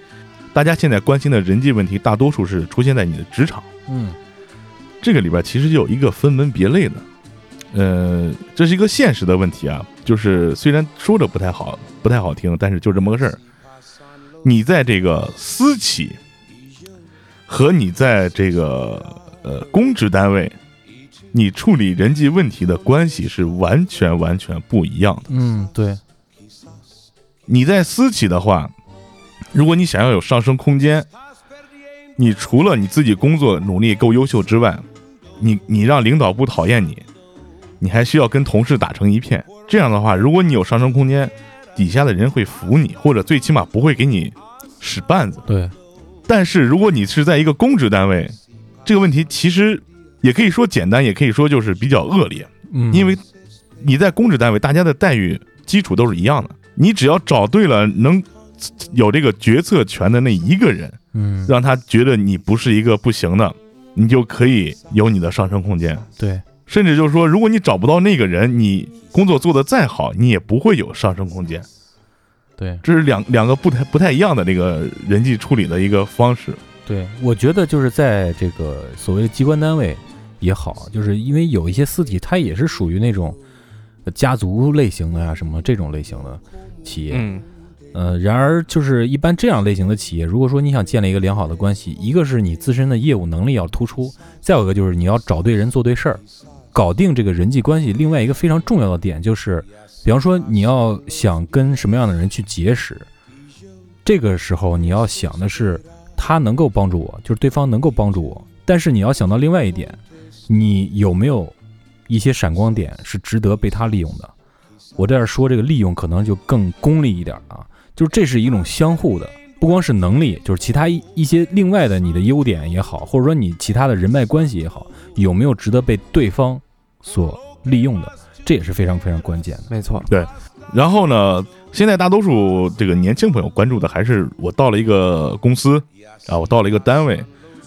Speaker 5: 大家现在关心的人际问题，大多数是出现在你的职场。
Speaker 3: 嗯
Speaker 5: 这个里边其实就有一个分门别类的，呃，这是一个现实的问题啊，就是虽然说着不太好，不太好听，但是就这么个事儿。你在这个私企和你在这个呃公职单位，你处理人际问题的关系是完全完全不一样的。
Speaker 3: 嗯，对，
Speaker 5: 你在私企的话，如果你想要有上升空间，你除了你自己工作努力够优秀之外，你你让领导不讨厌你，你还需要跟同事打成一片。这样的话，如果你有上升空间，底下的人会服你，或者最起码不会给你使绊子。
Speaker 3: 对，
Speaker 5: 但是如果你是在一个公职单位，这个问题其实也可以说简单，也可以说就是比较恶劣，
Speaker 3: 嗯，
Speaker 5: 因为你在公职单位，大家的待遇基础都是一样的，你只要找对了能有这个决策权的那一个人，
Speaker 3: 嗯，
Speaker 5: 让他觉得你不是一个不行的，你就可以有你的上升空间。
Speaker 3: 对，
Speaker 5: 甚至就是说，如果你找不到那个人，你工作做得再好，你也不会有上升空间。
Speaker 3: 对，
Speaker 5: 这是两两个不太不太一样的这个人际处理的一个方式。
Speaker 3: 对，我觉得就是在这个所谓的机关单位也好，就是因为有一些私企，它也是属于那种呃家族类型的呀、什么这种类型的企业。
Speaker 6: 嗯
Speaker 3: 呃，然而就是一般这样类型的企业，如果说你想建立一个良好的关系，一个是你自身的业务能力要突出，再有一个就是你要找对人做对事儿，搞定这个人际关系。另外一个非常重要的点就是，比方说你要想跟什么样的人去结识，这个时候你要想的是他能够帮助我，就是对方能够帮助我。但是你要想到另外一点，你有没有一些闪光点是值得被他利用的？我这儿说这个利用可能就更功利一点啊，就是这是一种相互的，不光是能力，就是其他一一些另外的你的优点也好，或者说你其他的人脉关系也好，有没有值得被对方所利用的，这也是非常非常关键的。
Speaker 6: 没错，对
Speaker 5: 然后呢，现在大多数这个年轻朋友关注的还是我到了一个公司啊，我到了一个单位，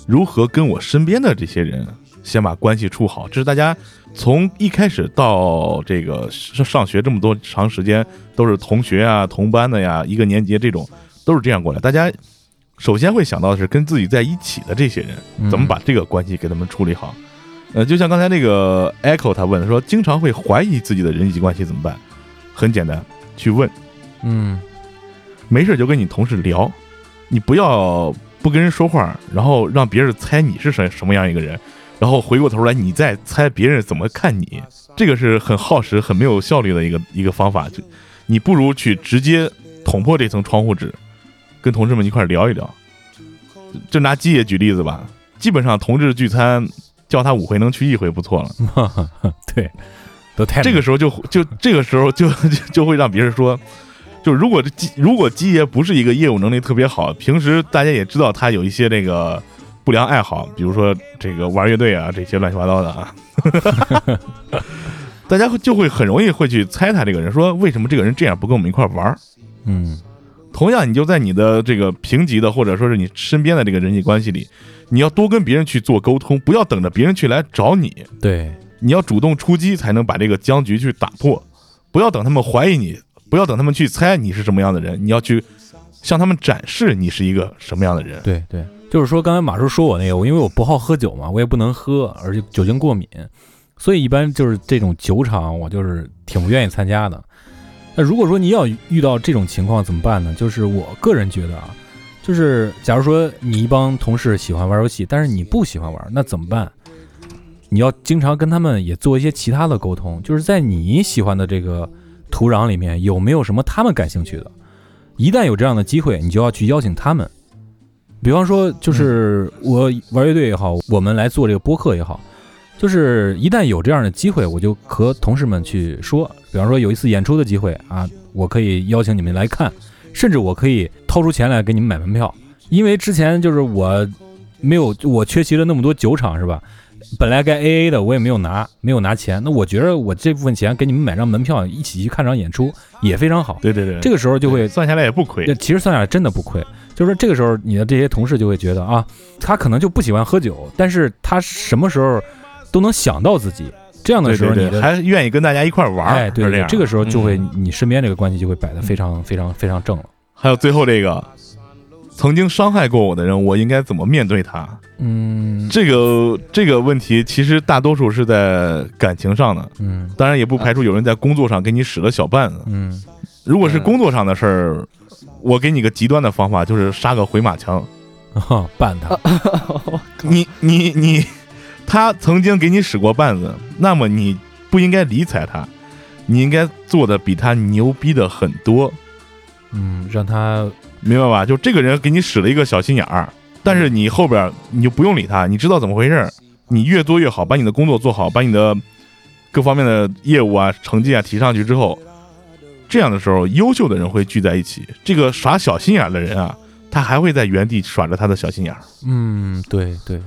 Speaker 5: 如何跟我身边的这些人先把关系处好，这是大家从一开始到这个上上学这么多长时间都是同学啊、同班的呀，一个年级这种都是这样过来。大家首先会想到的是跟自己在一起的这些人，怎么把这个关系给他们处理好。呃，就像刚才那个 Echo 他问说，经常会怀疑自己的人际关系怎么办？很简单，去问，
Speaker 3: 嗯
Speaker 5: 没事就跟你同事聊，你不要不跟人说话，然后让别人猜你是什什么样一个人，然后回过头来你再猜别人怎么看你，这个是很耗时、很没有效率的一个一个方法。就你不如去直接捅破这层窗户纸，跟同事们一块聊一聊。就拿鸡爷举例子吧，基本上同志聚餐叫他五回能去一回不错了。
Speaker 3: 对，都太
Speaker 5: 这个时候就就这个时候就 就就会让别人说，就如果这鸡如果鸡爷不是一个业务能力特别好，平时大家也知道他有一些这个不良爱好，比如说这个玩乐队啊这些乱七八糟的啊，大家就会很容易会去猜他这个人，说为什么这个人这样不跟我们一块玩儿？
Speaker 3: 嗯
Speaker 5: 同样，你就在你的这个平级的或者说是你身边的这个人际关系里，你要多跟别人去做沟通，不要等着别人去来找你，
Speaker 3: 对
Speaker 5: 你要主动出击，才能把这个僵局去打破。不要等他们怀疑你，不要等他们去猜你是什么样的人，你要去向他们展示你是一个什么样的人。
Speaker 3: 对对，就是说刚才马叔说我那个，我因为我不好喝酒嘛，我也不能喝，而且酒精过敏，所以一般就是这种酒场我就是挺不愿意参加的。那如果说你要遇到这种情况怎么办呢？就是我个人觉得啊，就是假如说你一帮同事喜欢玩游戏，但是你不喜欢玩，那怎么办？你要经常跟他们也做一些其他的沟通，就是在你喜欢的这个土壤里面有没有什么他们感兴趣的？一旦有这样的机会，你就要去邀请他们。比方说，就是我玩乐队也好，我们来做这个播客也好，就是一旦有这样的机会，我就和同事们去说，比方说有一次演出的机会啊，我可以邀请你们来看，甚至我可以掏出钱来给你们买门票，因为之前就是我没有我缺席了那么多酒场是吧？本来该 A A 的我也没有拿，没有拿钱，那我觉得我这部分钱给你们买张门票，一起去看场演出也非常好。
Speaker 5: 对对对，
Speaker 3: 这个时候就会
Speaker 5: 算下来也不亏
Speaker 3: 这。其实算下来真的不亏。就是说这个时候，你的这些同事就会觉得啊，他可能就不喜欢喝酒，但是他什么时候都能想到自己。这样的时候，你
Speaker 5: 还愿意跟大家一块儿玩儿，
Speaker 3: 哎，对
Speaker 5: 这样。
Speaker 3: 这个时候就会
Speaker 6: 嗯
Speaker 3: 你身边这个关系就会摆得非常非常非常正了。
Speaker 5: 还有最后这个，曾经伤害过我的人，我应该怎么面对他？
Speaker 3: 嗯
Speaker 5: 这个这个问题其实大多数是在感情上的，
Speaker 3: 嗯
Speaker 5: 当然也不排除有人在工作上给你使了小绊子。
Speaker 3: 嗯
Speaker 5: 如果是工作上的事儿，我给你个极端的方法，就是杀个回马枪。
Speaker 3: 哦，办他，
Speaker 5: 你你你，他曾经给你使过绊子，那么你不应该理睬他，你应该做的比他牛逼的很多，
Speaker 3: 嗯，让他
Speaker 5: 明白吧？就这个人给你使了一个小心眼儿，但是你后边你就不用理他，你知道怎么回事儿，你越做越好，把你的工作做好，把你的各方面的业务啊、成绩啊提上去之后，这样的时候，优秀的人会聚在一起，这个耍小心眼儿的人啊，他还会在原地耍着他的小心眼儿。
Speaker 3: 嗯，对对，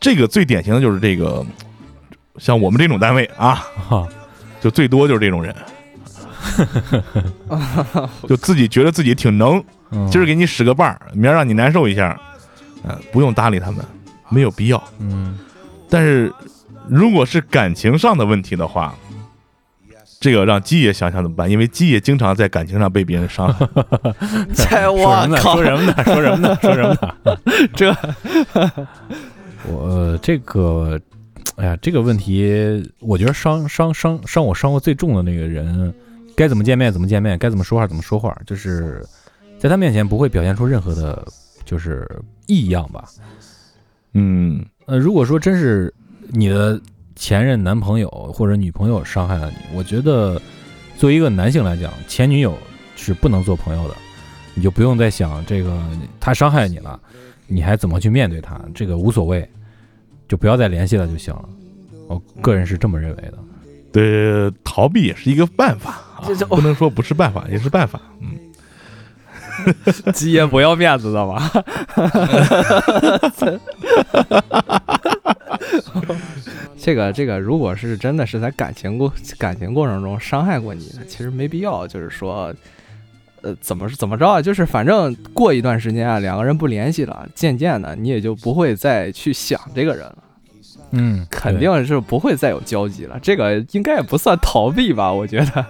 Speaker 5: 这个最典型的就是这个，像我们这种单位啊，
Speaker 3: 哈，
Speaker 5: 就最多就是这种人，就自己觉得自己挺能，
Speaker 3: 嗯
Speaker 5: 今儿给你使个绊儿，明儿让你难受一下，嗯、不用搭理他们，没有必要。
Speaker 3: 嗯
Speaker 5: 但是如果是感情上的问题的话，这个让鸡爷想想怎么办？因为鸡爷经常在感情上被别人伤害。
Speaker 6: 这
Speaker 3: 说
Speaker 6: 我
Speaker 3: 什么呢？
Speaker 6: 靠
Speaker 3: 说，什么呢？说什么呢？说什么呢？
Speaker 6: 这
Speaker 3: 我呃这个，哎呀，这个问题，我觉得伤伤伤伤我伤过最重的那个人，该怎么见面怎么见面，该怎么说话怎么说话，就是在他面前不会表现出任何的，就是异样吧。
Speaker 5: 嗯。
Speaker 3: 呃，如果说真是你的前任男朋友或者女朋友伤害了你，我觉得作为一个男性来讲，前女友是不能做朋友的，你就不用再想这个他伤害你了，你还怎么去面对他，这个无所谓，就不要再联系了就行了。我个人是这么认为的。
Speaker 5: 对，逃避也是一个办法啊不能说不是办法，也是办法。嗯，
Speaker 6: 吉爷不要面子的吧？这个这个，如果是真的是在感情过感情过程中伤害过你的，其实没必要，就是说，呃，怎么怎么着啊？就是反正过一段时间啊，两个人不联系了，渐渐的你也就不会再去想这个人了，
Speaker 3: 嗯，
Speaker 6: 肯定是不会再有交集了。这个应该也不算逃避吧？我觉得，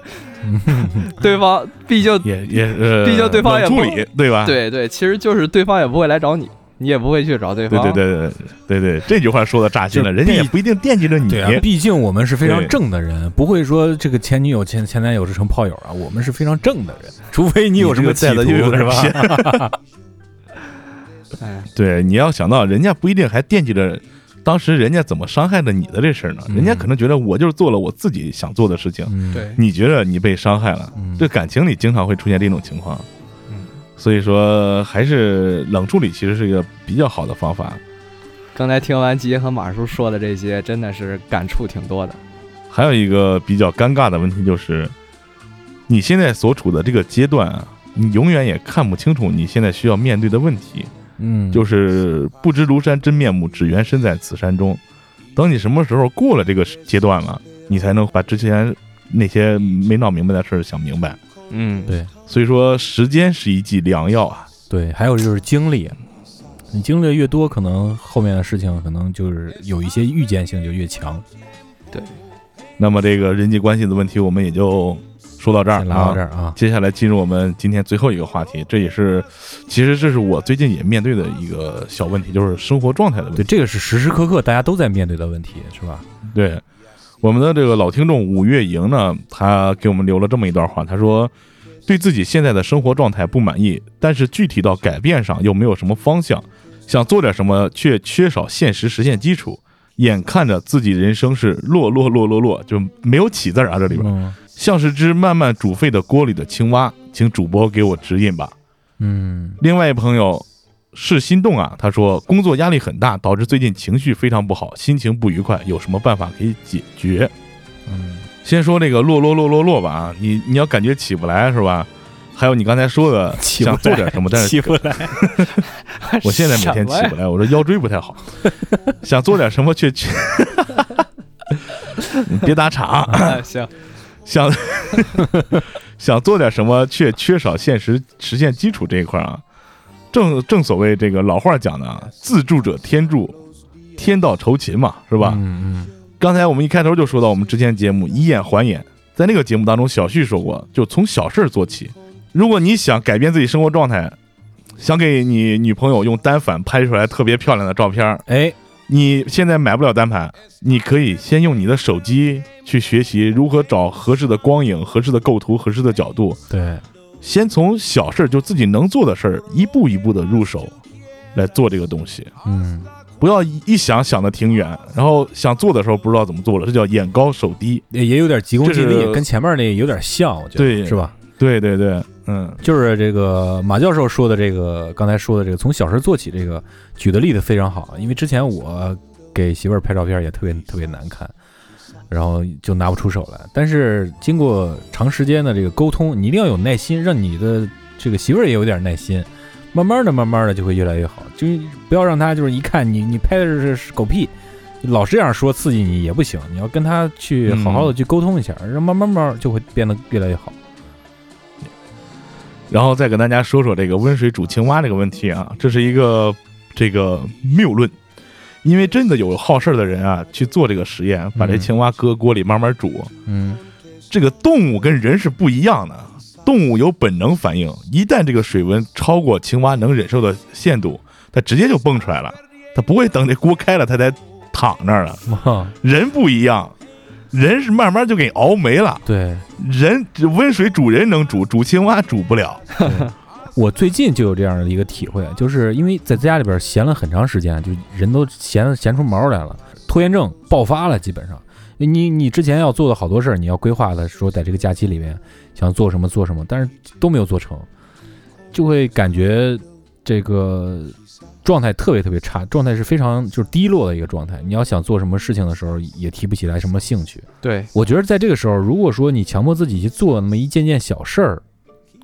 Speaker 6: 对方毕竟
Speaker 5: 也也呃，
Speaker 6: 毕竟对方也不
Speaker 5: 处理，对吧？
Speaker 6: 对对，其实就是对方也不会来找你，你也不会去找对
Speaker 5: 对
Speaker 6: 方。
Speaker 5: 对对对对对，这句话说的扎心了，人家也不一定惦记着你。
Speaker 3: 对啊，毕竟我们是非常正的人，不会说这个前女友、前前男友是成炮友啊，我们是非常正的人，除非你有什么企图，
Speaker 5: 你这个带的又有点
Speaker 3: 是吧？
Speaker 6: 哎，
Speaker 5: 对，你要想到人家不一定还惦记着当时人家怎么伤害的你的这事儿呢，
Speaker 3: 嗯
Speaker 5: 人家可能觉得我就是做了我自己想做的事情，
Speaker 3: 嗯，
Speaker 6: 对，
Speaker 5: 你觉得你被伤害了，
Speaker 3: 嗯
Speaker 5: 这感情里经常会出现这种情况。
Speaker 6: 嗯，
Speaker 5: 所以说还是冷处理其实是一个比较好的方法。
Speaker 6: 刚才听完吉爷和马叔说的这些，真的是感触挺多的。
Speaker 5: 还有一个比较尴尬的问题就是，你现在所处的这个阶段啊，你永远也看不清楚你现在需要面对的问题，
Speaker 3: 嗯，
Speaker 5: 就是不知庐山真面目，只缘身在此山中。等你什么时候过了这个阶段了，你才能把之前那些没闹明白的事儿想明白。
Speaker 6: 嗯，
Speaker 3: 对
Speaker 5: 所以说，时间是一剂良药啊。
Speaker 3: 对，还有就是经历，你经历的越多，可能后面的事情可能就是有一些预见性就越强。
Speaker 5: 对那么这个人际关系的问题，我们也就说到这儿
Speaker 3: 先拉到
Speaker 5: 啊
Speaker 3: 这。儿啊，
Speaker 5: 接下来进入我们今天最后一个话题，这也是，其实这是我最近也面对的一个小问题，就是生活状态的问题
Speaker 3: 对，
Speaker 5: 题。
Speaker 3: 这个是时时刻刻大家都在面对的问题，是吧？
Speaker 5: 对，我们的这个老听众五月莹呢，他给我们留了这么一段话，他说，对自己现在的生活状态不满意，但是具体到改变上又没有什么方向，想做点什么却缺少现实实现基础，眼看着自己人生是落落落落落，就没有起字啊，这里边。
Speaker 3: 嗯
Speaker 5: 像是只慢慢煮沸的锅里的青蛙，请主播给我指引吧。
Speaker 3: 嗯
Speaker 5: 另外一朋友是心动啊，他说工作压力很大，导致最近情绪非常不好，心情不愉快，有什么办法可以解决？
Speaker 3: 嗯，
Speaker 5: 先说这个落落落落落吧啊，你你要感觉起不来是吧？还有你刚才说的想做点什么，但是
Speaker 3: 起不来，
Speaker 5: 我现在每天起不来，我说腰椎不太好，想做点什么却却，你别打岔啊。
Speaker 6: 哎行，
Speaker 5: 想 想做点什么，却缺少现实实现基础这一块啊。正正所谓这个老话讲的啊，“自助者天助，天道酬勤”嘛，是吧？
Speaker 3: 嗯嗯
Speaker 5: 刚才我们一开头就说到，我们之前节目以眼还眼，在那个节目当中，小旭说过，就从小事儿做起。如果你想改变自己生活状态，想给你女朋友用单反拍出来特别漂亮的照片儿，
Speaker 3: 哎，
Speaker 5: 你现在买不了单反，你可以先用你的手机去学习如何找合适的光影、合适的构图、合适的角度，
Speaker 3: 对，
Speaker 5: 先从小事儿就自己能做的事儿，一步一步的入手来做这个东西，
Speaker 3: 嗯
Speaker 5: 不要一想想的挺远，然后想做的时候不知道怎么做了，这叫眼高手低。
Speaker 3: 也也有点急功近利，跟前面那有点像，我觉得
Speaker 5: 对
Speaker 3: 是吧？
Speaker 5: 对对对，嗯，
Speaker 3: 就是这个马教授说的这个，刚才说的这个从小事做起，这个举的例子非常好。因为之前我给媳妇儿拍照片也特别特别难看，然后就拿不出手来。但是经过长时间的这个沟通，你一定要有耐心，让你的这个媳妇儿也有点耐心，慢慢的、慢慢的就会越来越好。就不要让他就是一看你你拍的是是狗屁，老是这样说刺激你也不行，你要跟他去好好的去沟通一下，让慢慢慢就会变得越来越好。
Speaker 5: 然后再跟大家说说这个温水煮青蛙这个问题啊，这是一个这个谬论，因为真的有好事儿的人啊去做这个实验，把这
Speaker 3: 嗯
Speaker 5: 青蛙搁锅里慢慢煮，
Speaker 3: 嗯
Speaker 5: 这个动物跟人是不一样的，动物有本能反应，一旦这个水温超过青蛙能忍受的限度，它直接就蹦出来了，它不会等这锅开了它才躺那儿了。
Speaker 3: 啊，
Speaker 5: 人不一样，人是慢慢就给熬没了，
Speaker 3: 对。
Speaker 5: 人温水煮人能煮，煮青蛙煮不了。
Speaker 3: 我最近就有这样的一个体会，就是因为在家里边闲了很长时间，就人都闲闲出毛来了，拖延症爆发了，基本上。你你之前要做的好多事儿，你要规划的说在这个假期里面想做什么做什么，但是都没有做成，就会感觉这个状态特别特别差，状态是非常就是低落的一个状态。你要想做什么事情的时候，也提不起来什么兴趣。
Speaker 6: 对，
Speaker 3: 我觉得在这个时候，如果说你强迫自己去做那么一件件小事儿，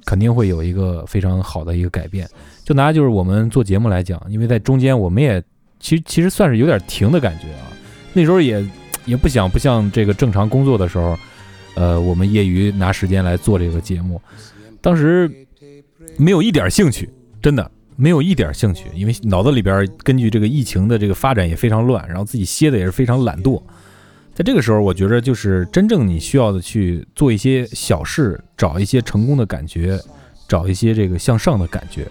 Speaker 3: 肯定会有一个非常好的一个改变。就拿就是我们做节目来讲，因为在中间我们也其实其实算是有点停的感觉啊。那时候也也不想不像这个正常工作的时候，呃，我们业余拿时间来做这个节目，当时没有一点兴趣，真的没有一点兴趣，因为脑子里边根据这个疫情的这个发展也非常乱，然后自己歇的也是非常懒惰。在这个时候，我觉着就是真正你需要的去做一些小事，找一些成功的感觉，找一些这个向上的感觉。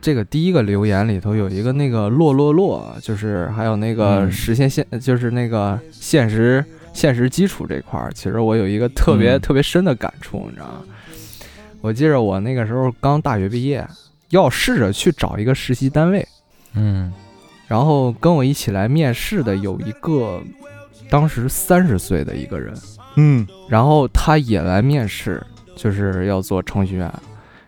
Speaker 6: 这个第一个留言里头有一个那个落落落，就是还有那个
Speaker 3: 嗯
Speaker 6: 实现现，就是那个现实现实基础这块儿，其实我有一个特别、
Speaker 3: 嗯
Speaker 6: 特别深的感触，你知道吗？我记着我那个时候刚大学毕业，要试着去找一个实习单位，
Speaker 3: 嗯
Speaker 6: 然后跟我一起来面试的有一个当时三十岁的一个人，
Speaker 5: 嗯。
Speaker 6: 然后他也来面试，就是要做程序员，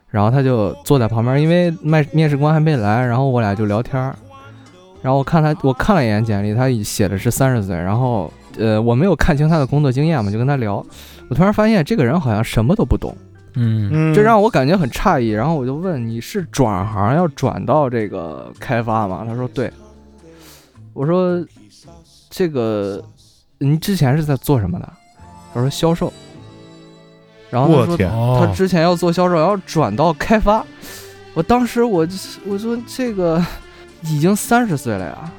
Speaker 6: 然后他就坐在旁边，因为面面试官还没来，然后我俩就聊天儿，然后我看他，我看了一眼简历，他写的是三十岁，然后呃我没有看清他的工作经验嘛，就跟他聊，我突然发现这个人好像什么都不懂，
Speaker 3: 嗯。
Speaker 5: 嗯，
Speaker 6: 这让我感觉很诧异，然后我就问你是转行要转到这个开发吗？他说对，我说这个您之前是在做什么的？他说销售。然后他说，他
Speaker 3: 哦，
Speaker 6: 之前要做销售，要转到开发。我当时我就我说这个 已经三十岁了呀，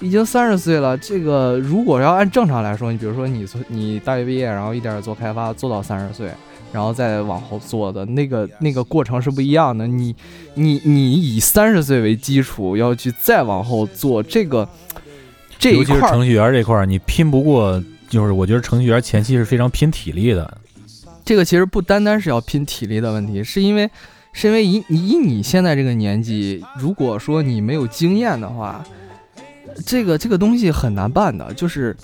Speaker 6: 已经三十岁了。这个如果要按正常来说，你比如说你从你大学毕业，然后一点点做开发，做到三十岁，然后再往后做的那个那个过程是不一样的。你你你以三十岁为基础，要去再往后做这个这一
Speaker 3: 尤其是程序员这块儿，你拼不过，就是我觉得程序员前期是非常拼体力的。
Speaker 6: 这个其实不单单是要拼体力的问题，是因为是因为以以你现在这个年纪，如果说你没有经验的话，这个这个东西很难办的。就是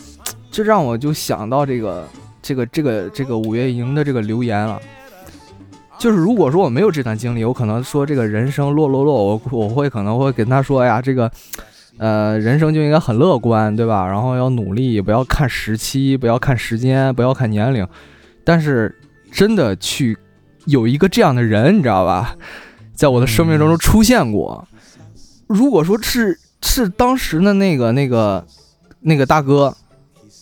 Speaker 6: 这让我就想到这个这个这个这个五月营的这个留言了。就是如果说我没有这段经历，我可能说这个人生落落落，我我会可能会跟他说哎呀，这个呃人生就应该很乐观，对吧？然后要努力，不要看时期，不要看时间，不要看年龄。但是真的去有一个这样的人，你知道吧，在我的生命当中出现过。如果说是是当时的那个那个那个大哥，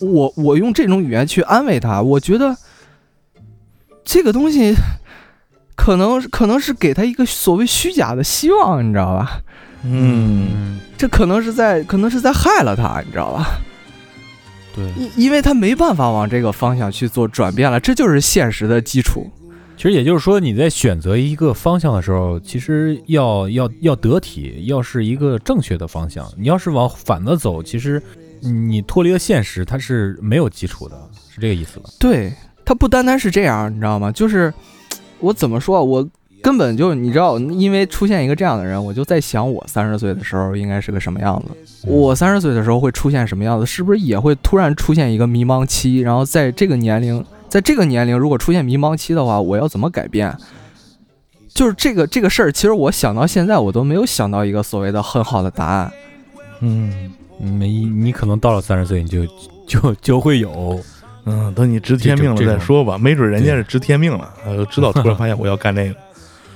Speaker 6: 我我用这种语言去安慰他，我觉得这个东西可能可能是给他一个所谓虚假的希望，你知道吧？
Speaker 5: 嗯
Speaker 3: 嗯，
Speaker 6: 这可能是在可能是在害了他，你知道吧？
Speaker 3: 对。
Speaker 6: 因因为他没办法往这个方向去做转变了，这就是现实的基础。
Speaker 3: 其实也就是说，你在选择一个方向的时候，其实要要要得体，要是一个正确的方向。你要是往反的走，其实你脱离了现实，它是没有基础的，是这个意思吧？
Speaker 6: 对，它不单单是这样，你知道吗？就是我怎么说啊，我根本就你知道，因为出现一个这样的人，我就在想，我三十岁的时候应该是个什么样子。我三十岁的时候会出现什么样子？是不是也会突然出现一个迷茫期？然后在这个年龄，在这个年龄，如果出现迷茫期的话，我要怎么改变？就是这个这个事儿，其实我想到现在，我都没有想到一个所谓的很好的答案。
Speaker 5: 嗯，
Speaker 3: 没，你可能到了三十岁，你就就就会有。
Speaker 5: 嗯，等你知天命了再说吧，没准人家是知天命了，呃，知道突然发现我要干这个。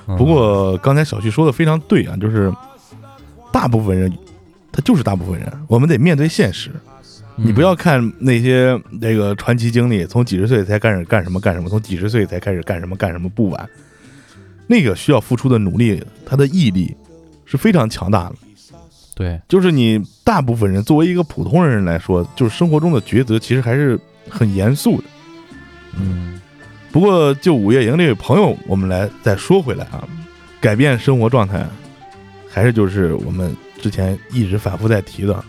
Speaker 3: 嗯
Speaker 5: 不过刚才小旭说的非常对啊，就是大部分人，他就是大部分人，我们得面对现实。
Speaker 3: 嗯
Speaker 5: 你不要看那些那个传奇经历，从几十岁才开始干什么干什么，从几十岁才开始干什么干什么不晚。那个需要付出的努力，他的毅力是非常强大的。
Speaker 3: 对，
Speaker 5: 就是你大部分人作为一个普通人来说，就是生活中的抉择其实还是很严肃的。
Speaker 3: 嗯
Speaker 5: 不过就午夜营这位朋友，我们来再说回来啊，改变生活状态，还是就是我们之前一直反复在提的，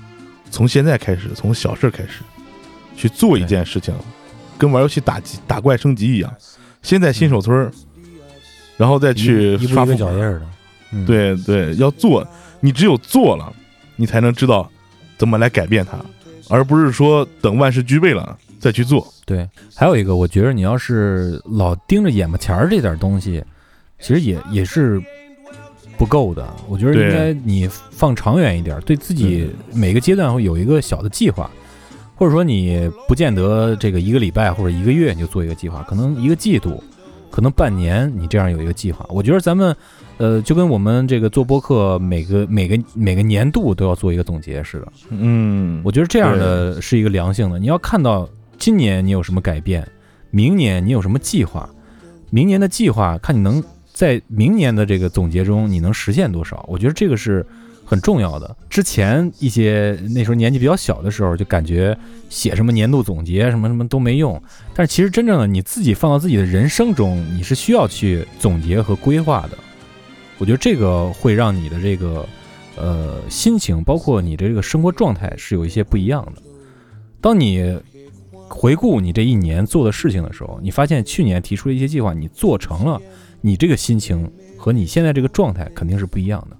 Speaker 5: 从现在开始，从小事开始去做一件事情，跟玩游戏打击打怪升级一样。先在新手村儿，然后再去
Speaker 1: 一步一
Speaker 5: 刷副
Speaker 1: 脚印儿的，
Speaker 3: 嗯，
Speaker 5: 对对，要做，你只有做了，你才能知道怎么来改变它，而不是说等万事俱备了再去做。
Speaker 3: 对，还有一个，我觉得你要是老盯着眼巴前儿这点东西，其实也也是不够的。我觉得应该你放长远一点，对自己每个阶段会有一个小的计划，或者说你不见得这个一个礼拜或者一个月你就做一个计划，可能一个季度，可能半年你这样有一个计划。我觉得咱们呃就跟我们这个做播客每个每个每个年度都要做一个总结似的。
Speaker 5: 嗯
Speaker 3: 我觉得这样的是一个良性的。你要看到今年你有什么改变，明年你有什么计划，明年的计划看你能在明年的这个总结中你能实现多少。我觉得这个是很重要的。之前一些那时候年纪比较小的时候，就感觉写什么年度总结什么什么都没用，但是其实真正的你自己放到自己的人生中，你是需要去总结和规划的。我觉得这个会让你的这个呃心情，包括你的这个生活状态是有一些不一样的。当你回顾你这一年做的事情的时候，你发现去年提出的一些计划你做成了，你这个心情和你现在这个状态肯定是不一样的。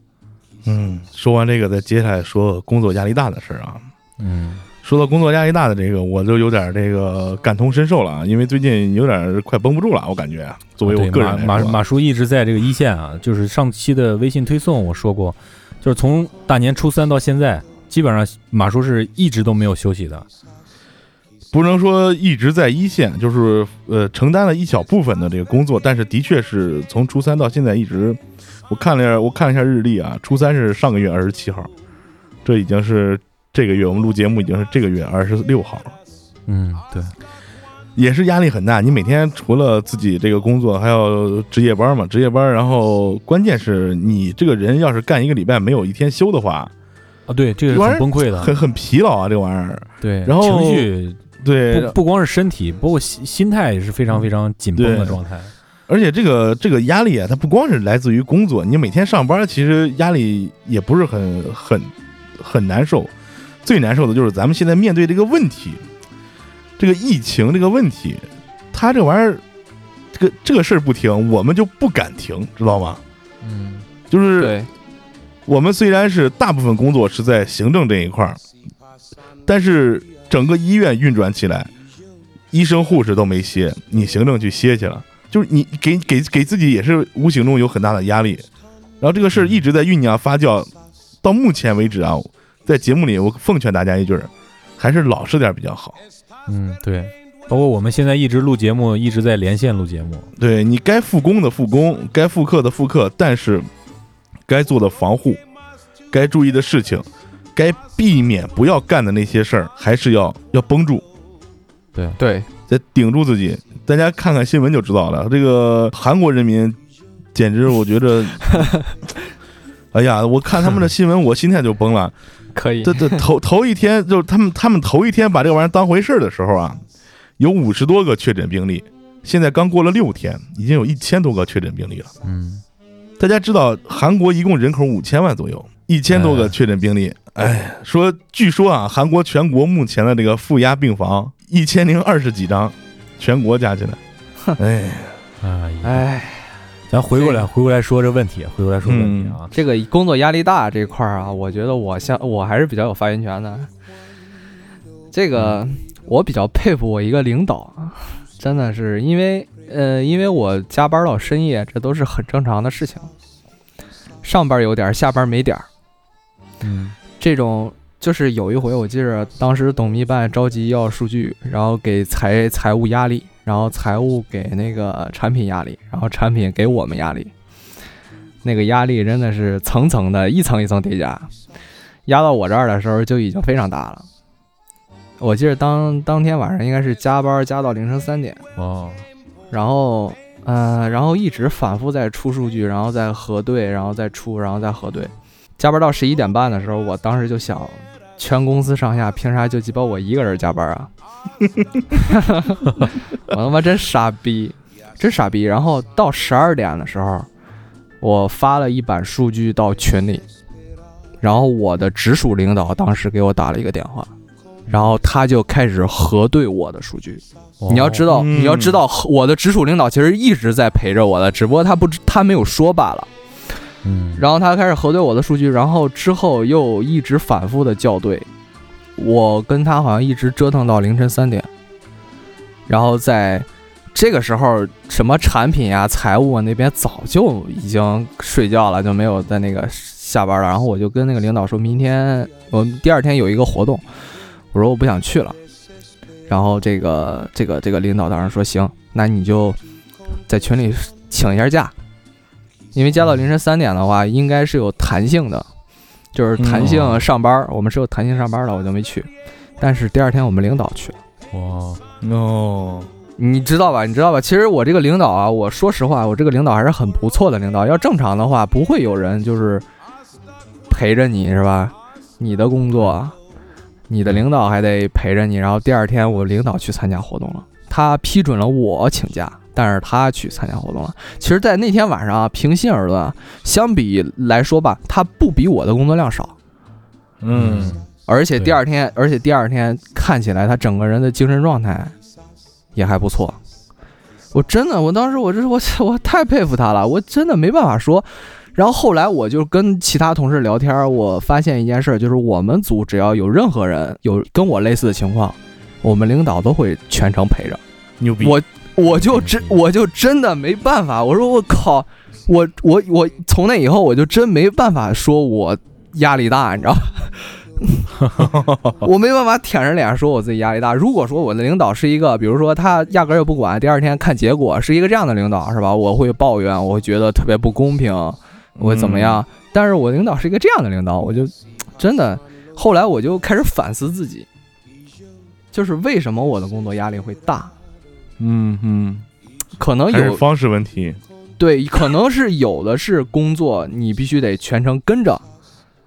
Speaker 5: 嗯，说完这个，再接下来说工作压力大的事儿啊。
Speaker 3: 嗯
Speaker 5: 说到工作压力大的这个，我就有点这个感同身受了啊，因为最近有点快绷不住了，我感觉。作为我个人
Speaker 3: 马马叔一直在这个一线啊，就是上期的微信推送我说过，就是从大年初三到现在，基本上马叔是一直都没有休息的。
Speaker 5: 不能说一直在一线，就是呃承担了一小部分的这个工作，但是的确是从初三到现在一直，我看了一下我看了一下日历啊，初三是上个月二十七号，这已经是这个月我们录节目已经是这个月二十六号了，
Speaker 3: 嗯，对，
Speaker 5: 也是压力很大。你每天除了自己这个工作，还要值夜班嘛，值夜班，然后关键是你这个人要是干一个礼拜没有一天休的话，
Speaker 3: 啊，对，这个是很崩溃的，
Speaker 5: 很很疲劳啊，这玩意儿。
Speaker 3: 对，
Speaker 5: 然后
Speaker 3: 情绪
Speaker 5: 对，
Speaker 3: 不不光是身体，包括心心态也是非常非常紧绷的状态。
Speaker 5: 而且这个这个压力啊，它不光是来自于工作，你每天上班其实压力也不是很很很难受。最难受的就是咱们现在面对这个问题，这个疫情这个问题，它这玩意儿，这个这个事儿不停，我们就不敢停，知道吗？
Speaker 3: 嗯，
Speaker 5: 就是，我们虽然是大部分工作是在行政这一块儿，但是整个医院运转起来，医生护士都没歇，你行政去歇去了，就是你给给给自己也是无形中有很大的压力。然后这个事儿一直在酝酿发酵，到目前为止啊，在节目里我奉劝大家一句儿，还是老实点儿比较好。
Speaker 3: 嗯，对，包括我们现在一直录节目，一直在连线录节目。
Speaker 5: 对你该复工的复工，该复课的复课，但是该做的防护，该注意的事情，该避免不要干的那些事儿，还是要要绷住，
Speaker 6: 对，
Speaker 5: 对，得顶住自己。大家看看新闻就知道了，这个韩国人民简直，我觉着，哎呀，我看他们的新闻，我心态就崩了。
Speaker 6: 可以
Speaker 5: 这，这头头一天就是他们他们头一天把这个玩意儿当回事儿的时候啊，有五十多个确诊病例，现在刚过了六天，已经有一千多个确诊病例了。
Speaker 3: 嗯，
Speaker 5: 大家知道韩国一共人口五千万左右，一千多个确诊病例。哎，说据说啊，韩国全国目前的这个负压病房一千零二十几张，全国加起来。哎，
Speaker 3: 哎呀，
Speaker 6: 哎，
Speaker 3: 咱回过来回过来说这问题，回过来说问题啊。
Speaker 6: 这个工作压力大这块儿啊，我觉得我像我还是比较有发言权的。这个我比较佩服我一个领导啊，真的是因为呃，因为我加班到深夜，这都是很正常的事情。上班有点儿，下班没点儿，
Speaker 3: 嗯
Speaker 6: 这种就是有一回我记着，当时董秘办着急要数据，然后给财财务压力，然后财务给那个产品压力，然后产品给我们压力，那个压力真的是层层的，一层一层叠加，压到我这儿的时候就已经非常大了。我记得当当天晚上应该是加班加到凌晨三点，
Speaker 3: 哦，
Speaker 6: 然后呃，然后一直反复在出数据，然后再核对，然后再出，然后再核对，加班到十一点半的时候，我当时就想，全公司上下凭啥就鸡巴我一个人加班啊？我他妈真傻逼，真傻逼。然后到十二点的时候，我发了一版数据到群里，然后我的直属领导当时给我打了一个电话，然后他就开始核对我的数据。你要知道，
Speaker 5: 嗯
Speaker 6: 你要知道，我的直属领导其实一直在陪着我的，只不过他不知他没有说罢了。然后他开始核对我的数据，然后之后又一直反复的校对，我跟他好像一直折腾到凌晨三点，然后在这个时候，什么产品啊、财务啊那边早就已经睡觉了，就没有在那个下班了。然后我就跟那个领导说，明天我们第二天有一个活动，我说我不想去了。然后这个这个这个领导当时说行，那你就在群里请一下假，因为加到凌晨三点的话，应该是有弹性的，就是弹性上班，我们是有弹性上班的，我就没去。但是第二天我们领导去了，
Speaker 3: 哇
Speaker 5: ，no，
Speaker 6: 你知道吧？你知道吧？其实我这个领导啊，我说实话，我这个领导还是很不错的领导。要正常的话，不会有人就是陪着你是吧？你的工作，你的领导还得陪着你。然后第二天我领导去参加活动了，他批准了我请假，但是他去参加活动了。其实，在那天晚上啊，平心而论啊，相比来说吧，他不比我的工作量少。
Speaker 5: 嗯，
Speaker 6: 而且第二天，而且第二天看起来他整个人的精神状态也还不错。我真的，我当时我这我 我太佩服他了，我真的没办法说。然后后来我就跟其他同事聊天，我发现一件事，就是我们组只要有任何人有跟我类似的情况，我们领导都会全程陪着。
Speaker 5: 牛逼，
Speaker 6: 我我就真我就真的没办法，我说我靠，我我我从那以后我就真没办法说我压力大，你知道吗？我没办法舔着脸说我自己压力大。如果说我的领导是一个，比如说他压根儿也不管，第二天看结果是一个这样的领导，是吧？我会抱怨，我会觉得特别不公平，我会怎么样？但是我领导是一个这样的领导，我就真的后来我就开始反思自己，就是为什么我的工作压力会大？
Speaker 5: 嗯嗯，
Speaker 6: 可能有
Speaker 5: 方式问题，
Speaker 6: 对，可能是有的是工作你必须得全程跟着，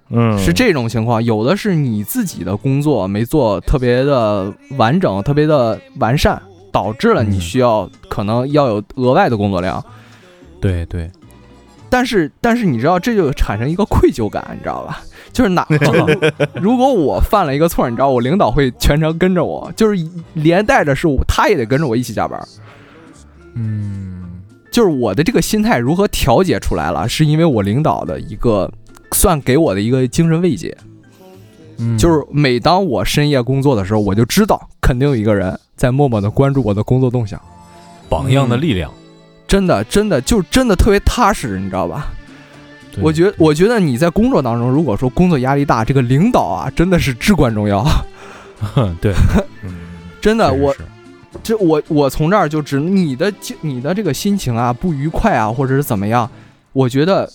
Speaker 5: 嗯，
Speaker 6: 是这种情况；有的是你自己的工作没做特别的完整、特别的完善，导致了你
Speaker 3: 嗯。
Speaker 6: 需要可能要有额外的工作量。
Speaker 3: 对对，
Speaker 6: 但是，但是你知道，这就产生一个愧疚感，你知道吧？就是哪，就是如果我犯了一个错，你知道，我领导会全程跟着我，就是连带着是我，他也得跟着我一起加班。
Speaker 3: 嗯，
Speaker 6: 就是我的这个心态如何调节出来了，是因为我领导的一个算给我的一个精神慰藉。
Speaker 3: 嗯
Speaker 6: 就是每当我深夜工作的时候，我就知道肯定有一个人在默默的关注我的工作动向。
Speaker 3: 榜样的力量。
Speaker 6: 真的，真的，就真的特别踏实，你知道吧？
Speaker 3: 对。
Speaker 6: 我觉得，我觉得你在工作当中，如果说工作压力大，这个领导啊，真的是至关重要。
Speaker 3: 哼 对，
Speaker 5: 嗯
Speaker 6: 真的，我这我我从这儿就指你的你的这个心情啊不愉快啊，或者是怎么样，我觉得，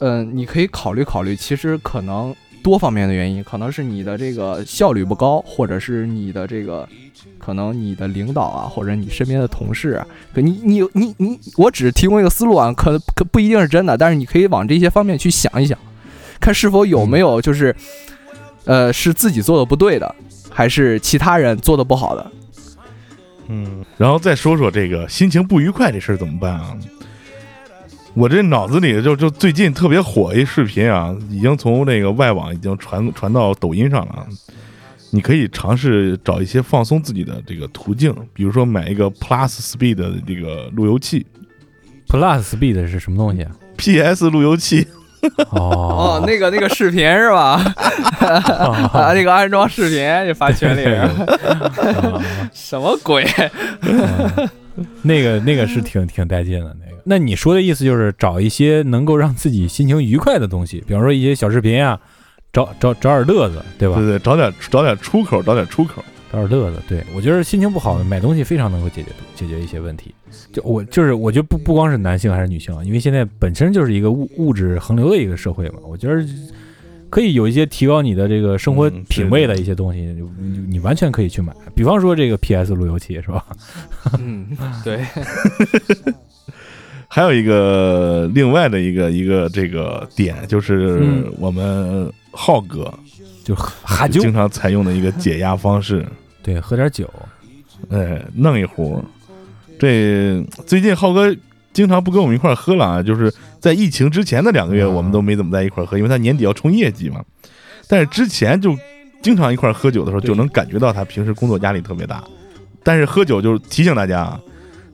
Speaker 6: 嗯、你可以考虑考虑，其实可能多方面的原因，可能是你的这个效率不高，或者是你的这个，可能你的领导啊，或者你身边的同事啊，可你你你你，我只是提供一个思路啊，可可不一定是真的，但是你可以往这些方面去想一想，看是否有没有就是，呃，是自己做的不对的，还是其他人做的不好的。
Speaker 5: 嗯，然后再说说这个心情不愉快这事儿怎么办啊？我这脑子里就就最近特别火一视频啊，已经从那个外网已经传传到抖音上了。你可以尝试找一些放松自己的这个途径，比如说买一个 Plus Speed 的这个路由器
Speaker 3: Plus Speed 是什么东西啊
Speaker 5: ？，PS 路由器。
Speaker 3: 哦
Speaker 6: 哦，那个那个视频是吧？啊，那个安装视频就发群里，什么鬼？
Speaker 3: 嗯那个那个是挺挺带劲的那个。那你说的意思就是找一些能够让自己心情愉快的东西，比方说一些小视频啊，找找找点乐子，对吧？
Speaker 5: 对对，找点找点出口，找点出口。
Speaker 3: 找点乐子。对我觉得心情不好，买东西非常能够解决解决一些问题。就我就是我觉得不不光是男性还是女性啊，因为现在本身就是一个物物质横流的一个社会嘛，我觉得可以有一些提高你的这个生活品味的一些东西，你你你完全可以去买。比方说这个 PS 路由器是吧？
Speaker 6: 嗯，对，
Speaker 5: 还有一个另外的一个一个这个点，就是
Speaker 3: 嗯
Speaker 5: 我们浩哥
Speaker 3: 就 喝
Speaker 5: 经常采用的一个解压方式，
Speaker 3: 对，喝点酒。
Speaker 5: 哎，弄一壶。这最近浩哥经常不跟我们一块儿喝了啊，就是在疫情之前的两个月，
Speaker 3: 嗯
Speaker 5: 我们都没怎么在一块儿喝，因为他年底要冲业绩嘛。但是之前就经常一块儿喝酒的时候，就能感觉到他平时工作压力特别大。但是喝酒就是提醒大家啊，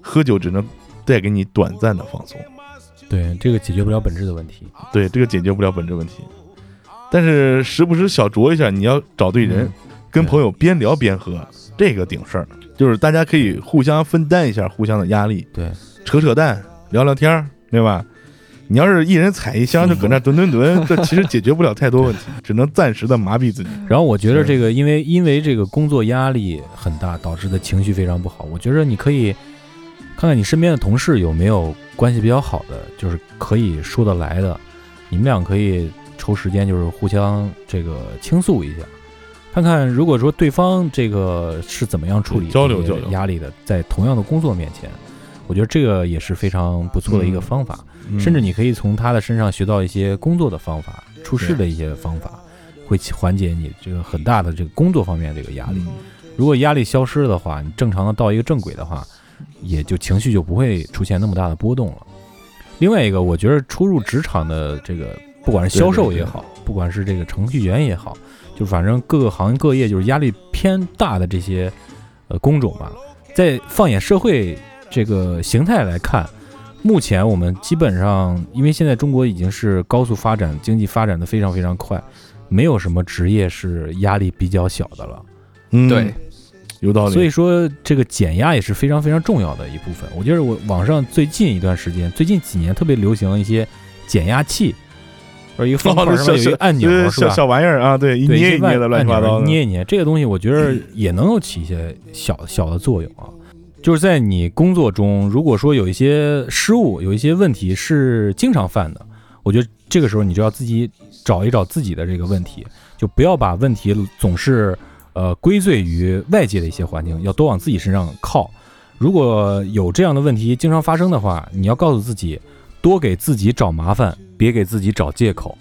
Speaker 5: 喝酒只能带给你短暂的放松。
Speaker 3: 对，这个解决不了本质的问题。
Speaker 5: 对，这个解决不了本质问题。但是时不时小酌一下，你要找对人，
Speaker 3: 嗯
Speaker 5: 跟朋友边聊边喝，这个顶事儿。就是大家可以互相分担一下互相的压力，
Speaker 3: 对，
Speaker 5: 扯扯淡，聊聊天儿，对吧？你要是一人踩一箱就搁那吨吨吨，这其实解决不了太多问题，只能暂时的麻痹自己。
Speaker 3: 然后我觉得这个，因为因为这个工作压力很大，导致的情绪非常不好。我觉得你可以看看你身边的同事有没有关系比较好的，就是可以说得来的，你们俩可以抽时间，就是互相这个倾诉一下，看看如果说对方这个是怎么样处理
Speaker 5: 交流交流
Speaker 3: 压力的，在同样的工作面前，我觉得这个也是非常不错的一个
Speaker 5: 嗯
Speaker 3: 方法。
Speaker 5: 嗯
Speaker 3: 甚至你可以从他的身上学到一些工作的方法、处事的一些方法，会缓解你这个很大的这个工作方面这个压力。
Speaker 5: 嗯
Speaker 3: 如果压力消失了的话，你正常的到一个正轨的话，也就情绪就不会出现那么大的波动了。另外一个，我觉得初入职场的这个，不管是销售也好，不管是这个程序员也好，就反正各个行业各业就是压力偏大的这些呃工种吧，在放眼社会这个形态来看，目前我们基本上，因为现在中国已经是高速发展，经济发展的非常非常快，没有什么职业是压力比较小的了。
Speaker 5: 嗯
Speaker 6: 对，
Speaker 5: 有道理。
Speaker 3: 所以说，这个减压也是非常非常重要的一部分。我觉得我网上最近一段时间，最近几年特别流行一些减压器，或者一个方块
Speaker 5: 哦
Speaker 3: 上面有一个按钮，是吧？
Speaker 5: 小小玩意儿啊，对，一
Speaker 3: 对
Speaker 5: 捏一捏的乱七八糟，
Speaker 3: 捏一捏，这个东西我觉得也能够起一些小小的作用啊。就是在你工作中，如果说有一些失误、有一些问题是经常犯的，我觉得这个时候你就要自己找一找自己的这个问题，就不要把问题总是呃归罪于外界的一些环境，要多往自己身上靠。如果有这样的问题经常发生的话，你要告诉自己，多给自己找麻烦，别给自己找借口。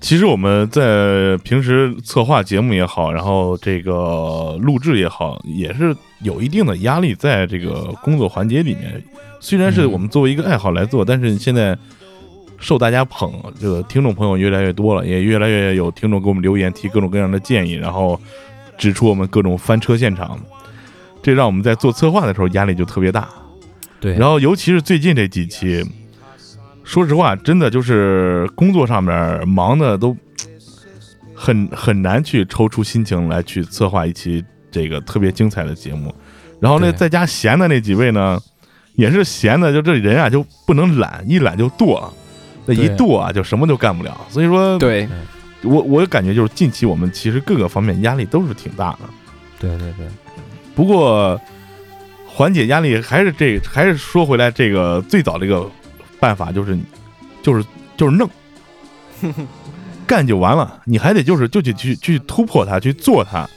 Speaker 5: 其实我们在平时策划节目也好，然后这个录制也好，也是有一定的压力在这个工作环节里面。虽然是
Speaker 3: 嗯
Speaker 5: 我们作为一个爱好来做，但是现在受大家捧，这个听众朋友越来越多了，也越来越有听众给我们留言提各种各样的建议，然后指出我们各种翻车现场，这让我们在做策划的时候压力就特别大。
Speaker 3: 对，
Speaker 5: 然后尤其是最近这几期，说实话，真的就是工作上面忙的都很很难去抽出心情来去策划一期这个特别精彩的节目。然后
Speaker 3: 那，
Speaker 5: 在家闲的那几位呢，也是闲的，就这人啊就不能懒，一懒就惰，那一
Speaker 3: 对
Speaker 5: 惰啊就什么都干不了。所以说，
Speaker 6: 对，
Speaker 5: 我我感觉就是近期我们其实各个方面压力都是挺大的。
Speaker 3: 对对对，
Speaker 5: 不过缓解压力还是这还是说回来，这个最早这个办法就是就是就是弄，干就完了，你还得就是就去去去突破它，去做它，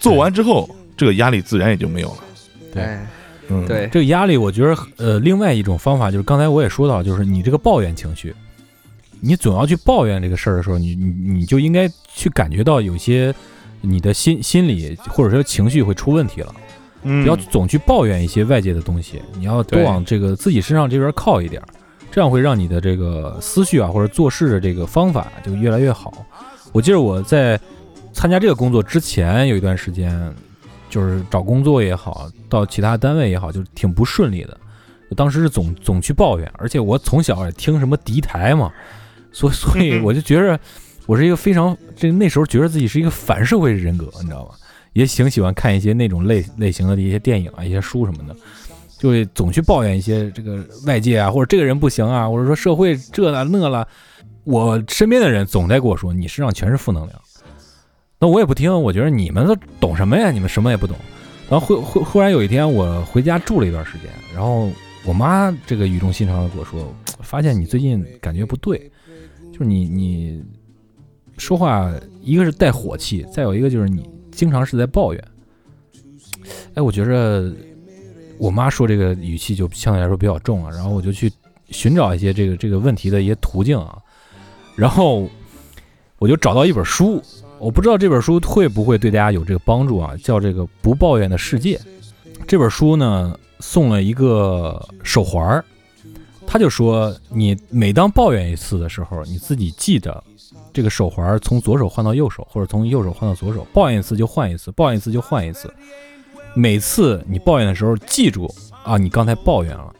Speaker 5: 做完之后这个压力自然也就没有了。
Speaker 3: 对。
Speaker 6: 哎
Speaker 5: 嗯，
Speaker 6: 对，
Speaker 3: 这个压力，我觉得呃，另外一种方法就是刚才我也说到，就是你这个抱怨情绪，你总要去抱怨这个事儿的时候，你你你就应该去感觉到有些你的心心理或者说情绪会出问题了，
Speaker 5: 嗯。
Speaker 3: 不要总去抱怨一些外界的东西，你要多往这个自己身上这边靠一点儿，这样会让你的这个思绪啊或者做事的这个方法就越来越好。我记得我在参加这个工作之前有一段时间，就是找工作也好，到其他单位也好，就挺不顺利的。当时是总总去抱怨，而且我从小也听什么敌台嘛，所以 所以我就觉着我是一个非常这那时候觉得自己是一个反社会人格，你知道吗？也挺喜欢看一些那种类类型的一些电影啊、一些书什么的。就总去抱怨一些这个外界啊，或者这个人不行啊，或者说社会这了那了。我身边的人总在跟我说，你身上全是负能量。那我也不听，我觉得你们都懂什么呀？你们什么也不懂。然后忽忽忽然有一天，我回家住了一段时间，然后我妈这个语重心长的跟我说，发现你最近感觉不对，就是你 你说话一个是带火气，再有一个就是你经常是在抱怨。哎，我觉着我妈说这个语气就相对来说比较重了，然后我就去寻找一些这个这个问题的一些途径啊，然后我就找到一本书，我不知道这本书会不会对大家有这个帮助啊，叫这个《不抱怨的世界》。这本书呢送了一个手环儿，他就说你每当抱怨一次的时候，你自己记着这个手环从左手换到右手，或者从右手换到左手，抱怨一次就换一次，抱怨一次就换一次。每次你抱怨的时候，记住啊，你刚才抱怨了，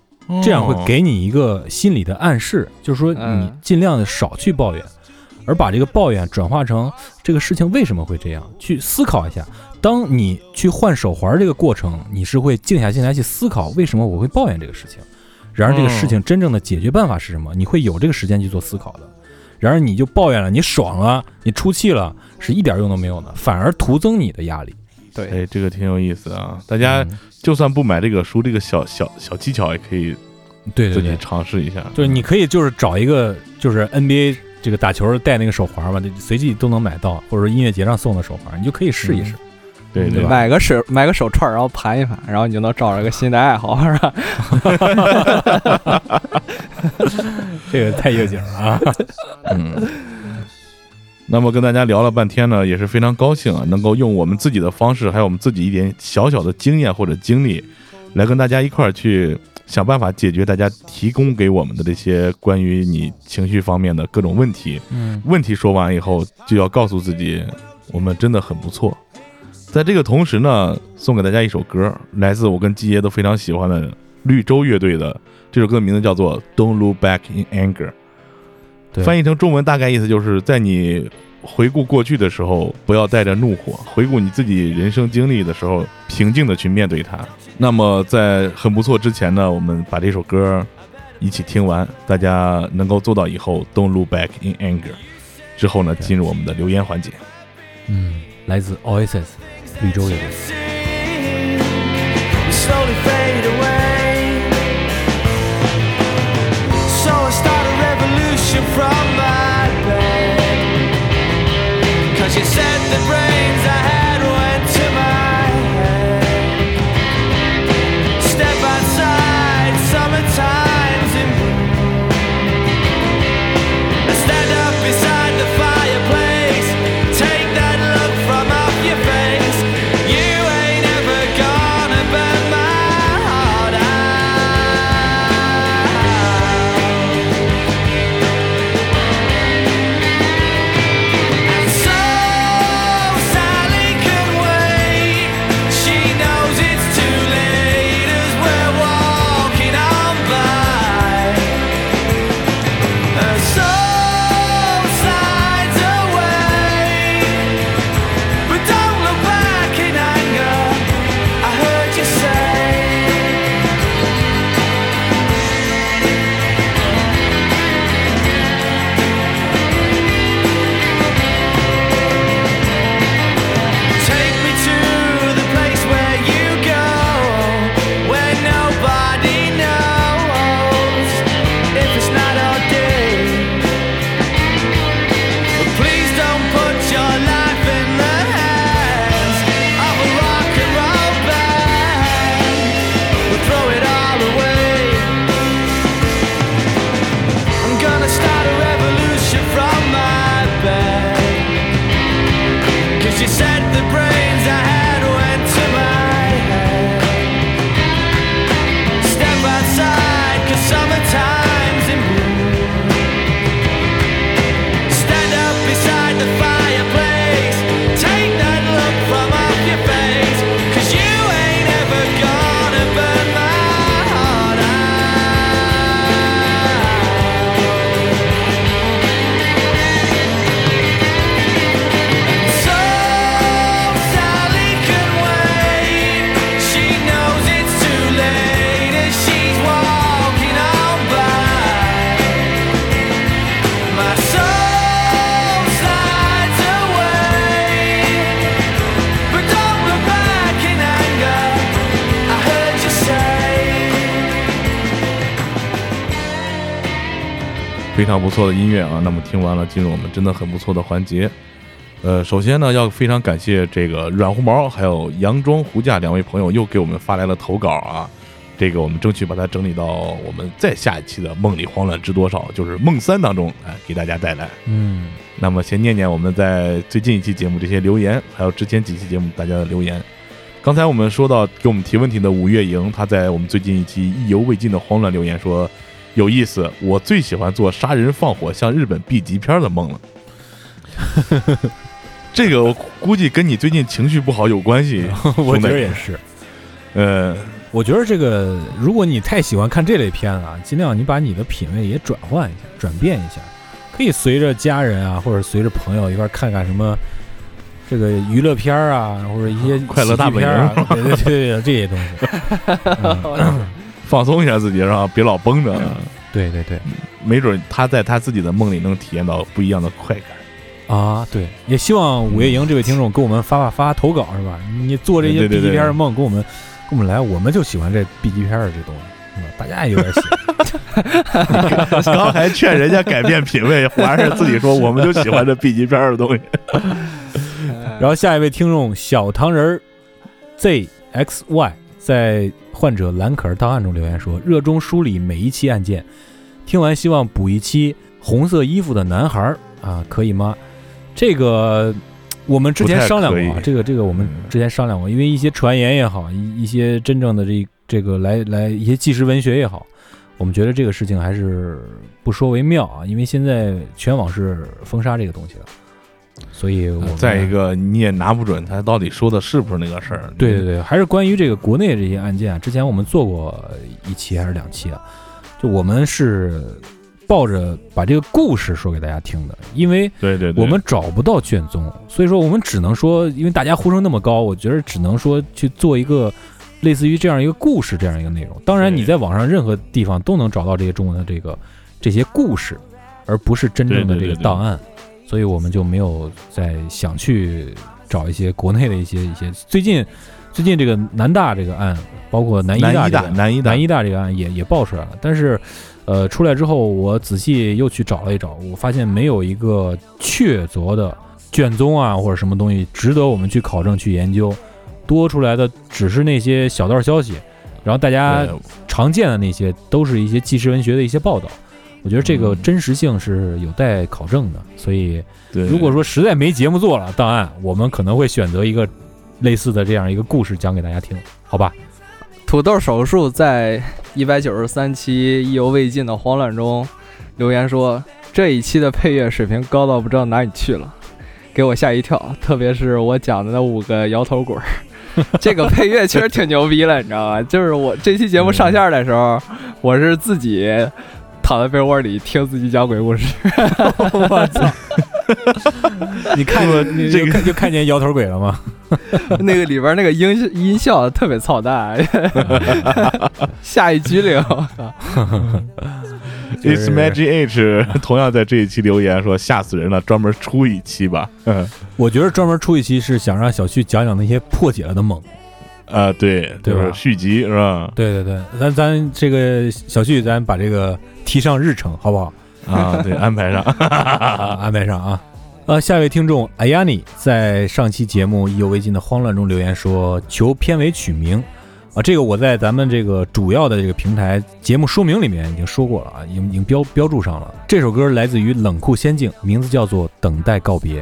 Speaker 3: 这样会给你一个心理的暗示，就是说你
Speaker 6: 嗯
Speaker 3: 尽量的少去抱怨，而把这个抱怨转化成这个事情为什么会这样，去思考一下。当你去换手环这个过程，你是会静下心来去思考为什么我会抱怨这个事情。然而这个事情真正的解决办法是什么？你会有这个时间去做思考的。然而你就抱怨了，你爽了，你出气了，是一点用都没有的，反而徒增你的压力。
Speaker 6: 对，
Speaker 5: 哎，这个挺有意思啊！大家
Speaker 3: 嗯
Speaker 5: 就算不买这个书，这个小小小技巧也可以
Speaker 3: 对自己
Speaker 5: 尝试一下。
Speaker 3: 就是你可以就是找一个就是 NBA 这个打球戴那个手环嘛，就随机都能买到，或者说音乐节上送的手环，你就可以试一试。
Speaker 5: 对
Speaker 3: 对吧
Speaker 6: 买个手买个手串儿，然后盘一盘，然后你就能找着一个新的爱好，是吧？
Speaker 3: 这个太应景了啊！
Speaker 5: 嗯。那么跟大家聊了半天呢，也是非常高兴啊，能够用我们自己的方式，还有我们自己一点小小的经验或者经历，来跟大家一块儿去想办法解决大家提供给我们的这些关于你情绪方面的各种问题。
Speaker 3: 嗯，
Speaker 5: 问题说完以后，就要告诉自己，我们真的很不错。在这个同时呢，送给大家一首歌，来自我跟季爷都非常喜欢的绿洲乐队的，这首歌名字叫做《Don't Look Back in Anger》。
Speaker 3: 对
Speaker 5: 翻译成中文大概意思就是在你回顾过去的时候，不要带着怒火；回顾你自己人生经历的时候，平静的去面对它。那么在很不错之前呢，我们把这首歌一起听完，大家能够做到以后 Don't look back in anger。之后呢，进入我们的留言环节。
Speaker 3: 嗯，来自 Oasis 绿洲乐队。
Speaker 1: From
Speaker 5: 非常不错的音乐啊。那么听完了，进入我们真的很不错的环节。呃，首先呢，要非常感谢这个软胡毛还有杨庄胡架两位朋友又给我们发来了投稿啊。这个我们争取把它整理到我们再下一期的《梦里慌乱知多少》，就是梦三当中，哎，给大家带来。
Speaker 7: 嗯，
Speaker 5: 那么先念念我们在最近一期节目这些留言，还有之前几期节目大家的留言。刚才我们说到给我们提问题的五月莹，她在我们最近一期意犹未尽的慌乱留言说有意思，我最喜欢做杀人放火像日本 B 级片的梦了。这个我估计跟你最近情绪不好有关系，
Speaker 3: 我觉得也是。
Speaker 5: 呃，
Speaker 3: 我觉得这个，如果你太喜欢看这类片啊，尽量你把你的品味也转换一下，转变一下，可以随着家人啊，或者随着朋友一块儿看看什么这个娱乐片儿啊，或者一些
Speaker 5: 快乐大
Speaker 3: 本营啊，对对对对，这些东西。嗯
Speaker 5: 放松一下自己，是吧？别老绷着，
Speaker 3: 对对对
Speaker 5: 没准他在他自己的梦里能体验到不一样的快感。
Speaker 3: 啊，对，也希望五月营这位听众给我们发发发投稿是吧？你做这些 B 级片的梦，跟我们跟我们来，我们就喜欢这 B 级片的这东西，是吧？大家也有点喜欢。
Speaker 5: 刚还劝人家改变品味，完事儿自己说我们就喜欢这 B 级片的东西。
Speaker 3: 然后下一位听众小糖人 ZXY 在患者蓝可儿档案中留言说：“热衷梳理每一期案件，听完希望补一期红色衣服的男孩儿啊，可以吗？”这个我们之前商量过啊，这个这个我们之前商量过，因为一些传言也好，一一些真正的这这个来来一些纪实文学也好，我们觉得这个事情还是不说为妙啊，因为现在全网是封杀这个东西了，所以我们
Speaker 5: 再一个，你也拿不准他到底说的是不是那个事儿。
Speaker 3: 对对对，还是关于这个国内这些案件啊，之前我们做过一期还是两期啊，就我们是抱着把这个故事说给大家听的，因为
Speaker 5: 对对对，
Speaker 3: 我们找不到卷宗，所以说我们只能说，因为大家呼声那么高，我觉得只能说去做一个类似于这样一个故事这样一个内容。当然，你在网上任何地方都能找到这些中文的这个这些故事，而不是真正的这个档案，所以我们就没有再想去找一些国内的一些一些最近最近这个南大这个案，包括南医
Speaker 5: 大
Speaker 3: 大这个
Speaker 5: 南医大
Speaker 3: 南医大这个案也也爆出来了，但是，呃，出来之后我仔细又去找了一找，我发现没有一个确凿的卷宗啊或者什么东西值得我们去考证去研究，多出来的只是那些小道消息，然后大家常见的那些都是一些纪实文学的一些报道。我觉得这个
Speaker 5: 嗯
Speaker 3: 真实性是有待考证的，所以，如果说实在没节目做了，档案我们可能会选择一个类似的这样一个故事讲给大家听，好吧？
Speaker 6: 土豆手术在一百九十三期意犹未尽的慌乱中留言说，这一期的配乐水平高到不知道哪里去了，给我吓一跳，特别是我讲的那五个摇头鬼儿。这个配乐确实挺牛逼了，你知道吗？就是我这期节目上线的时候，我是自己躺在被窝里听自己讲鬼故事。
Speaker 3: 我操！你看
Speaker 5: 我
Speaker 3: 你
Speaker 5: 这个
Speaker 3: 就看就看见摇头鬼了吗？
Speaker 6: 那个里边那个音音效特别操蛋，下一激灵。我靠
Speaker 5: It's Magic H 同样在这一期留言说吓死人了，专门出一期吧。嗯
Speaker 3: 我觉得专门出一期是想让小旭讲讲那些破解了的梦。
Speaker 5: 啊，对，
Speaker 3: 对吧
Speaker 5: 就是续集是吧？
Speaker 3: 对对对，咱咱这个小旭，咱把这个提上日程，好不好？
Speaker 5: 啊，对，安排上。
Speaker 3: 啊，安排上啊。呃，下一位听众艾亚尼在上期节目《意犹未尽的慌乱》中留言说，求片尾曲名啊，这个我在咱们这个主要的这个平台节目说明里面已经说过了啊，已经已经标标注上了。这首歌来自于冷酷仙境，名字叫做《等待告别》。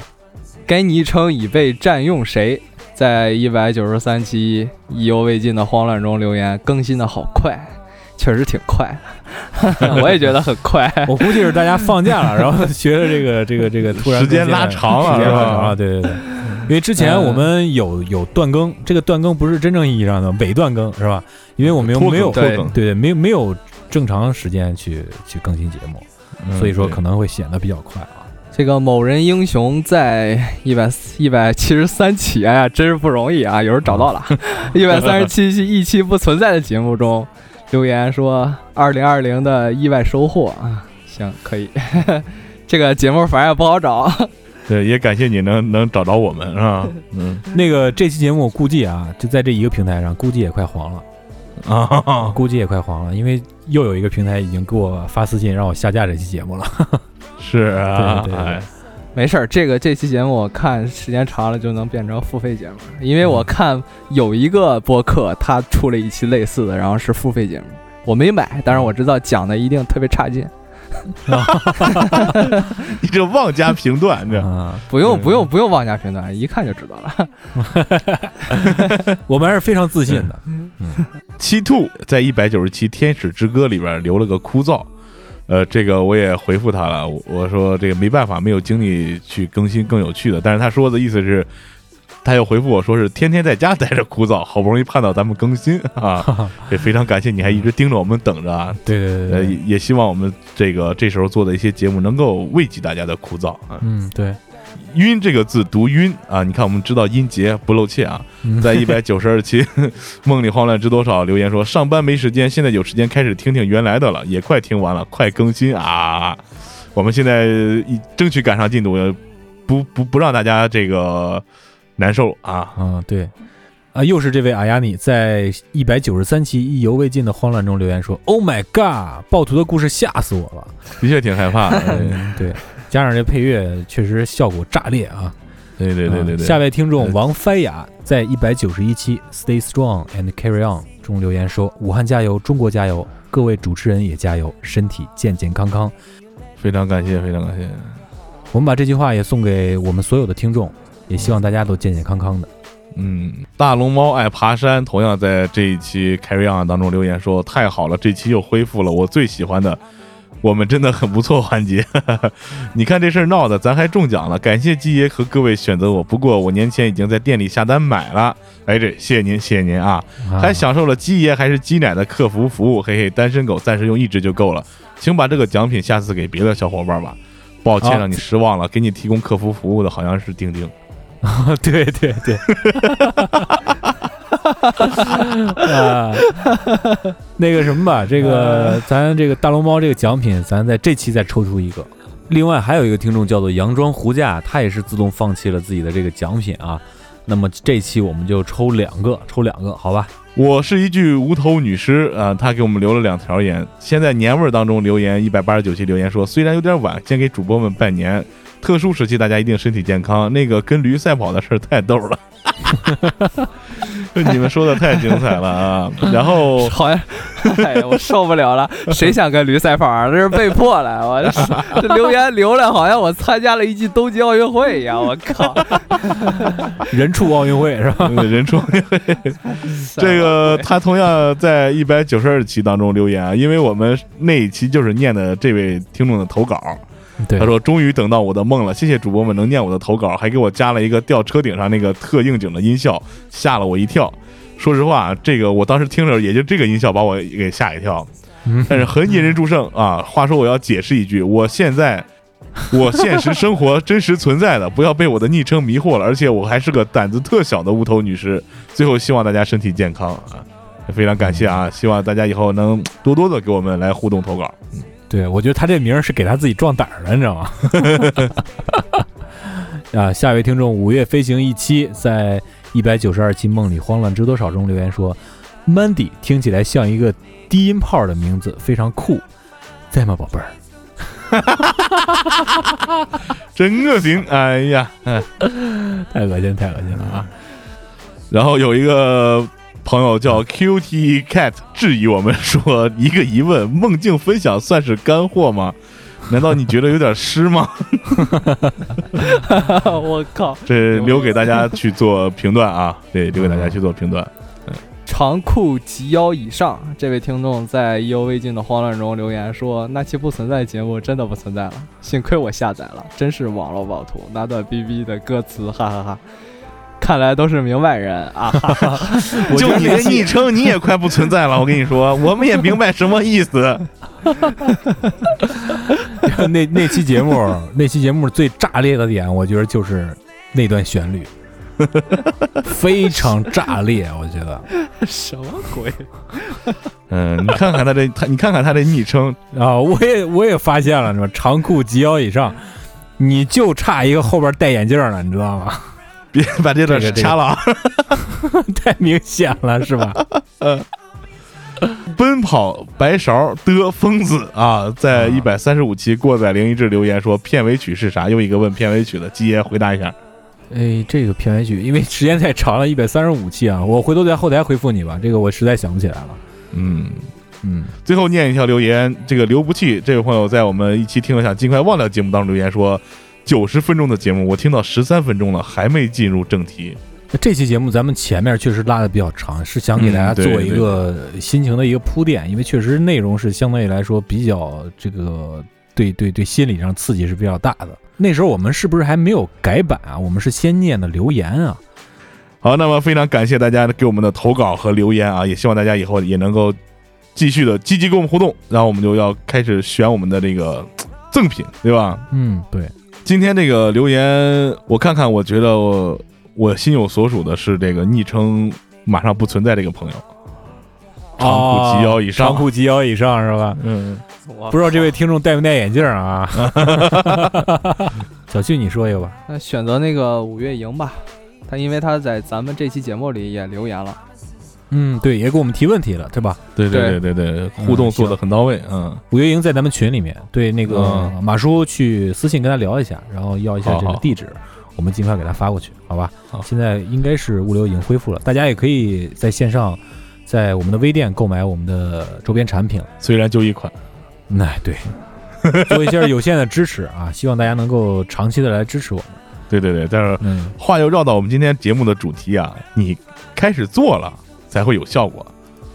Speaker 6: 该昵称已被占用谁？在一百九十三期意犹未尽的慌乱中留言，更新的好快，确实挺快的，我也觉得很快。
Speaker 3: 我估计是大家放假了，然后觉得这个这个这个突然
Speaker 5: 时间拉长了
Speaker 3: 时间拉长了，对对对。因为之前我们有有断更，这个断更不是真正意义上的伪断更，是吧？因为我们
Speaker 5: 拖
Speaker 3: 没有
Speaker 6: 对
Speaker 5: 更，
Speaker 3: 对对，没有没有正常时间去去更新节目，
Speaker 5: 嗯
Speaker 3: 所以说可能会显得比较快啊。
Speaker 6: 这个某人英雄在一百一百七十三期，哎呀，真是不容易啊！有人找到了，一百三十七期一期不存在的节目中留言说，二零二零的意外收获啊，行，可以。这个节目反正也不好找，
Speaker 5: 对，也感谢你能能找着我们是吧？嗯
Speaker 3: 那个这期节目估计啊，就在这一个平台上，估计也快黄了。
Speaker 5: 啊，
Speaker 3: 估计也快黄了，因为又有一个平台已经给我发私信让我下架这期节目了。
Speaker 5: 是啊，
Speaker 3: 对对对。
Speaker 5: 哎，
Speaker 6: 没事儿，这个这期节目我看时间长了就能变成付费节目。了，因为我看有一个播客他出了一期类似的，然后是付费节目，我没买，但是我知道讲的一定特别差劲，
Speaker 5: 你这妄加评断，这。
Speaker 3: 啊，
Speaker 6: 不用不用不用妄加评断，一看就知道了。
Speaker 3: 我们还是非常自信的。
Speaker 5: 七兔在一百九十七《天使之歌》里边留了个枯燥，呃，这个我也回复他了，我我说这个没办法，没有精力去更新更有趣的，但是他说的意思是。他又回复我说是天天在家待着枯燥，好不容易盼到咱们更新 啊，也非常感谢你还一直盯着我们等着啊，
Speaker 3: 对对对
Speaker 5: 呃，也希望我们这个这时候做的一些节目能够慰藉大家的枯燥啊。
Speaker 3: 嗯对，
Speaker 5: 晕这个字读晕啊，你看我们知道音节不露怯啊，
Speaker 3: 嗯
Speaker 5: 在一百九十二期《梦里慌乱知多少》留言说上班没时间，现在有时间开始听听原来的了，也快听完了，快更新啊！我们现在一争取赶上进度，不不不让大家这个难受啊！
Speaker 3: 啊对。啊，又是这位阿亚尼在一百九十三期意犹未尽的慌乱中留言说：“Oh my god，暴徒的故事吓死我了。
Speaker 5: 的确挺害怕的。
Speaker 3: 嗯，对，加上这配乐确实效果炸裂啊！
Speaker 5: 对对对对对，
Speaker 3: 啊下位听众
Speaker 5: 嗯
Speaker 3: 王菲雅在一百九十一期 Stay Strong and Carry On 中留言说：“武汉加油，中国加油，各位主持人也加油，身体健健康康。
Speaker 5: 非常感谢，非常感谢。”
Speaker 3: 我们把这句话也送给我们所有的听众，也希望大家都健健康康的。
Speaker 5: 嗯，大龙猫爱爬山，同样在这一期 Carry On 当中留言说：“太好了，这期又恢复了我最喜欢的，我们真的很不错环节。你看这事儿闹的，咱还中奖了，感谢鸡爷和各位选择我。不过我年前已经在店里下单买了，哎，这谢谢您，谢谢您啊，
Speaker 3: 啊
Speaker 5: 还享受了鸡爷还是鸡奶的客服服务，嘿嘿，单身狗暂时用一只就够了，请把这个奖品下次给别的小伙伴吧。抱歉
Speaker 3: 啊
Speaker 5: 让你失望了，给你提供客服服务的好像是钉钉。
Speaker 3: 对对对，啊，那个什么吧，这个咱这个大龙猫这个奖品，咱在这期再抽出一个。
Speaker 8: 另外还有一个听众叫做佯装胡架，他也是自动放弃了自己的这个奖品啊。那么这期我们就抽两个，抽两个，好吧？
Speaker 5: 我是一具无头女尸啊、他给我们留了两条言。先在年味儿当中留言，一百八十九期留言说，虽然有点晚，先给主播们拜年。特殊时期大家一定身体健康。那个跟驴赛跑的事儿太逗了，你们说的太精彩了啊！然后
Speaker 6: 好像，哎呀，我受不了了，谁想跟驴赛跑啊？这是被迫的，我这这留言留了，好像我参加了一届冬季奥运会一样，我靠！
Speaker 3: 人畜奥运会是吧？
Speaker 5: 呃人畜奥运会这个他同样在一百九十二期当中留言啊，因为我们那一期就是念的这位听众的投稿。
Speaker 3: 对
Speaker 5: 他说：“终于等到我的梦了，谢谢主播们能念我的投稿，还给我加了一个吊车顶上那个特应景的音效，吓了我一跳。说实话，这个我当时听着也就这个音效把我给吓一跳，
Speaker 3: 嗯
Speaker 5: 但是很引人注胜啊。话说我要解释一句，我现在我现实生活真实存在的，不要被我的昵称迷惑了，而且我还是个胆子特小的无头女尸。最后希望大家身体健康啊，非常感谢啊，希望大家以后能多多的给我们来互动投稿。
Speaker 3: 对，我觉得他这名儿是给他自己壮胆儿的，你知道吗？啊，下一位听众五月飞行一期在一百九十二期《梦里慌乱知多少》中留言说：“Mandy 听起来像一个低音炮的名字，非常酷，在吗，宝贝儿？
Speaker 5: 真恶心！哎呀，哎。”
Speaker 3: 太恶心，太恶心了啊！
Speaker 5: 然后有一个朋友叫 QT Cat 质疑我们说一个疑问：梦境分享算是干货吗？难道你觉得有点湿吗？
Speaker 6: 我靠！
Speaker 5: 这留给大家去做评断啊，对，留给大家去做评断。
Speaker 6: 长裤及腰以上，这位听众在意犹未尽的慌乱中留言说：“那期不存在节目真的不存在了，幸亏我下载了，真是网络暴徒。”那段逼逼的歌词，哈哈哈看来都是明白人 啊！哈哈
Speaker 5: 就你的昵称，你也快不存在了。我跟你说，我们也明白什么意思。
Speaker 3: 那那期节目，那期节目最炸裂的点，我觉得就是那段旋律，非常炸裂，我觉得。
Speaker 6: 什么鬼？
Speaker 5: 嗯，你看看他这，他你看看他这昵称，
Speaker 3: 啊，我也我也发现了，是吧？长裤及腰以上，你就差一个后边戴眼镜了，你知道吗？
Speaker 5: 别把这段
Speaker 3: 这个这个
Speaker 5: 掐了啊。
Speaker 3: 太明显了，是吧？
Speaker 5: 奔跑白勺的疯子啊，在一百三十五期过载零一志留言说片尾曲是啥？又一个问片尾曲的，基爷回答一下。
Speaker 3: 哎，这个片尾曲，因为时间太长了，一百三十五期啊，我回头在后台回复你吧。这个我实在想不起来了。
Speaker 5: 嗯，
Speaker 3: 嗯，
Speaker 5: 最后念一条留言，这个留不弃这位朋友在我们一期听了想尽快忘掉节目当中留言说，九十分钟的节目我听到十三分钟了，还没进入正题。
Speaker 3: 这期节目咱们前面确实拉的比较长，是想给大家做一个心情的一个铺垫，因为确实内容是相对来说比较这个对对对心理上刺激是比较大的。那时候我们是不是还没有改版啊？我们是先念的留言啊。
Speaker 5: 好，那么非常感谢大家给我们的投稿和留言啊，也希望大家以后也能够继续的积极跟我们互动，然后我们就要开始选我们的这个赠品，对吧？
Speaker 3: 嗯，对，
Speaker 5: 今天这个留言我看看，我觉得我我心有所属的是这个昵称马上不存在这个朋友，长裤及腰以上，
Speaker 3: 长裤及腰以上是吧？
Speaker 5: 嗯，
Speaker 3: 不知道这位听众戴没戴眼镜啊？小旭，你说一个吧。
Speaker 6: 那选择那个五月营吧，他因为他在咱们这期节目里也留言了。
Speaker 3: 嗯，对，也给我们提问题了，对吧？
Speaker 5: 对对对对对，互动做的很到位，嗯，
Speaker 3: 五月营在咱们群里面，对那个马叔去私信跟他聊一下，然后要一下这个地址，我们尽快给他发过去，好吧？
Speaker 5: 好
Speaker 3: 现在应该是物流已经恢复了，大家也可以在线上，在我们的微店购买我们的周边产品。
Speaker 5: 虽然就一款，
Speaker 3: 那、哎对，做一些有限的支持啊，希望大家能够长期的来支持我们。
Speaker 5: 对对对，但是
Speaker 3: 嗯，
Speaker 5: 话又绕到我们今天节目的主题啊，你开始做了才会有效果。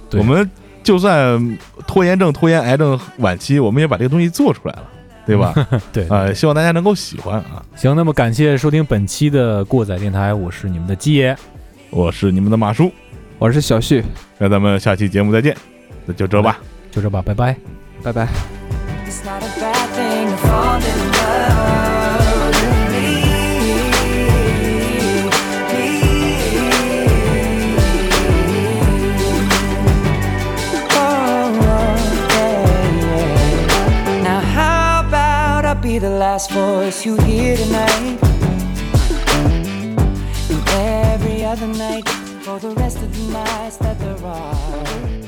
Speaker 3: 对
Speaker 5: 我们就算拖延症、拖延癌症晚期，我们也把这个东西做出来了，对吧？
Speaker 3: 对，
Speaker 5: 呃，希望大家能够喜欢啊。
Speaker 3: 行，那么感谢收听本期的过载电台，我是你们的鸡爷，
Speaker 5: 我是你们的马叔，
Speaker 6: 我是小旭，
Speaker 5: 那咱们下期节目再见，那就这吧。
Speaker 3: 就这吧，拜拜。
Speaker 6: 拜拜。
Speaker 1: Last voice you hear tonight? And every other night for the rest of the nights that there are.